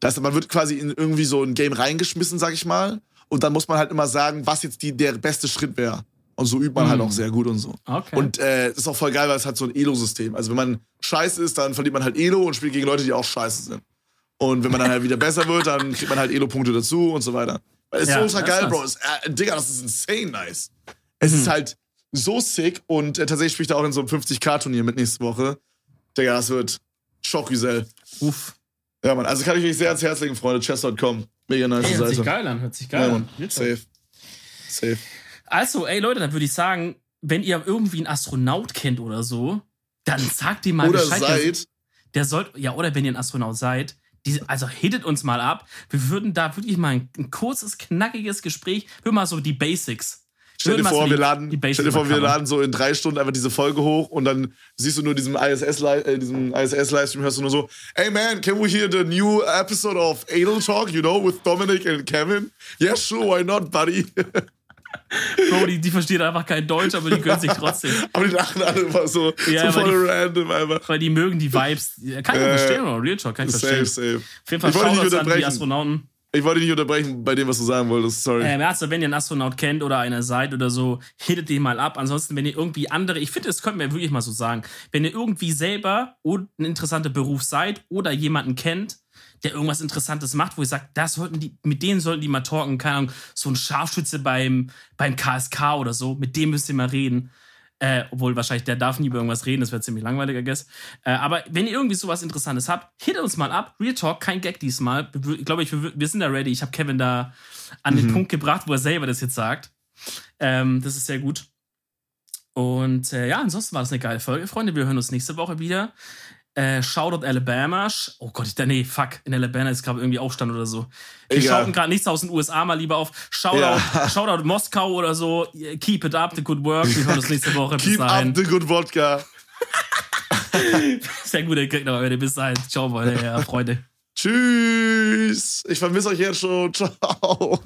dass man wird quasi in irgendwie so ein Game reingeschmissen, sag ich mal. Und dann muss man halt immer sagen, was jetzt die, der beste Schritt wäre. Und so übt man halt auch sehr gut und so. Okay. Und äh, ist auch voll geil, weil es hat so ein Elo-System. Also wenn man scheiße ist, dann verliert man halt Elo und spielt gegen Leute, die auch scheiße sind. Und wenn man dann halt wieder besser wird, dann kriegt man halt Elo-Punkte dazu und so weiter. Weil es Ja, so ist halt ist geil, nice. Bro. Es, äh, Digga, das ist insane nice. Es ist halt so sick und äh, tatsächlich ich da auch in so einem 50k-Turnier mit nächste Woche. Digga, das wird Schockgesell. Uff. Ja, Mann. Also kann ich euch sehr ans Herz legen, Freunde. Chess.com. Mega nice Ey, hört sich Seite. geil an, hört sich geil Ja, an. Safe. Safe. Also, ey Leute, dann würde ich sagen, wenn ihr irgendwie einen Astronaut kennt oder so, dann sagt ihm mal Oder Bescheid. Der, seid. der sollte, ja, oder wenn ihr ein Astronaut seid, die, also hittet uns mal ab. Wir würden da wirklich mal ein, ein kurzes, knackiges Gespräch, wir mal so die Basics. Stell dir vor, die- wir laden, die stell dir vor, wir laden so in drei Stunden einfach diese Folge hoch und dann siehst du nur diesen ISS, Li- äh, diesen ISS Livestream, hörst du nur so, hey man, can we hear the new episode of Anal Talk, you know, with Dominic and Kevin? Yeah, sure, why not, buddy? [laughs] Bro, die, die versteht einfach kein Deutsch, aber die gönnen sich trotzdem. [laughs] Aber die lachen alle immer so, Ja, so voll random einfach. Weil die mögen die Vibes. Kann ich Äh, verstehen, oder? Real Talk, kann ich Safe, verstehen. safe. Auf jeden Fall dich Shoutouts an die. Astronauten. Ich wollte dich nicht unterbrechen bei dem, was du sagen wolltest, sorry. Ähm, also, wenn ihr einen Astronaut kennt oder einer seid oder so, hittet den mal ab. Ansonsten, wenn ihr irgendwie andere, ich finde, das könnten wir wirklich mal so sagen, wenn ihr irgendwie selber ein interessanter Beruf seid oder jemanden kennt, der irgendwas Interessantes macht, wo ihr sagt, das sollten die, mit denen sollten die mal talken, keine Ahnung, so ein Scharfschütze beim, beim KSK oder so, mit dem müsst ihr mal reden. Äh, obwohl wahrscheinlich der darf nie über irgendwas reden, das wäre ziemlich langweilig, I guess. Äh, aber wenn ihr irgendwie sowas Interessantes habt, hittet uns mal ab. Real Talk, kein Gag diesmal. Ich glaube, ich, wir sind da ready. Ich habe Kevin da an den Punkt gebracht, wo er selber das jetzt sagt. Ähm, das ist sehr gut. Und äh, ja, ansonsten war das eine geile Folge, Freunde. Wir hören uns nächste Woche wieder. Äh, Shoutout Alabama. Oh Gott, ich, nee, fuck. In Alabama ist gerade irgendwie Aufstand oder so. Wir schauten gerade nichts aus den USA mal lieber auf. Shoutout, Ja. [laughs] Shoutout Moskau oder so. Keep it up, the good work. Wir hören uns nächste Woche. Bis Keep dahin. up the good vodka. [laughs] Sehr gut, Gag noch, Leute. Bis dahin. Ciao. Ja, Freunde. [laughs] Tschüss. Ich vermisse euch jetzt schon. Ciao.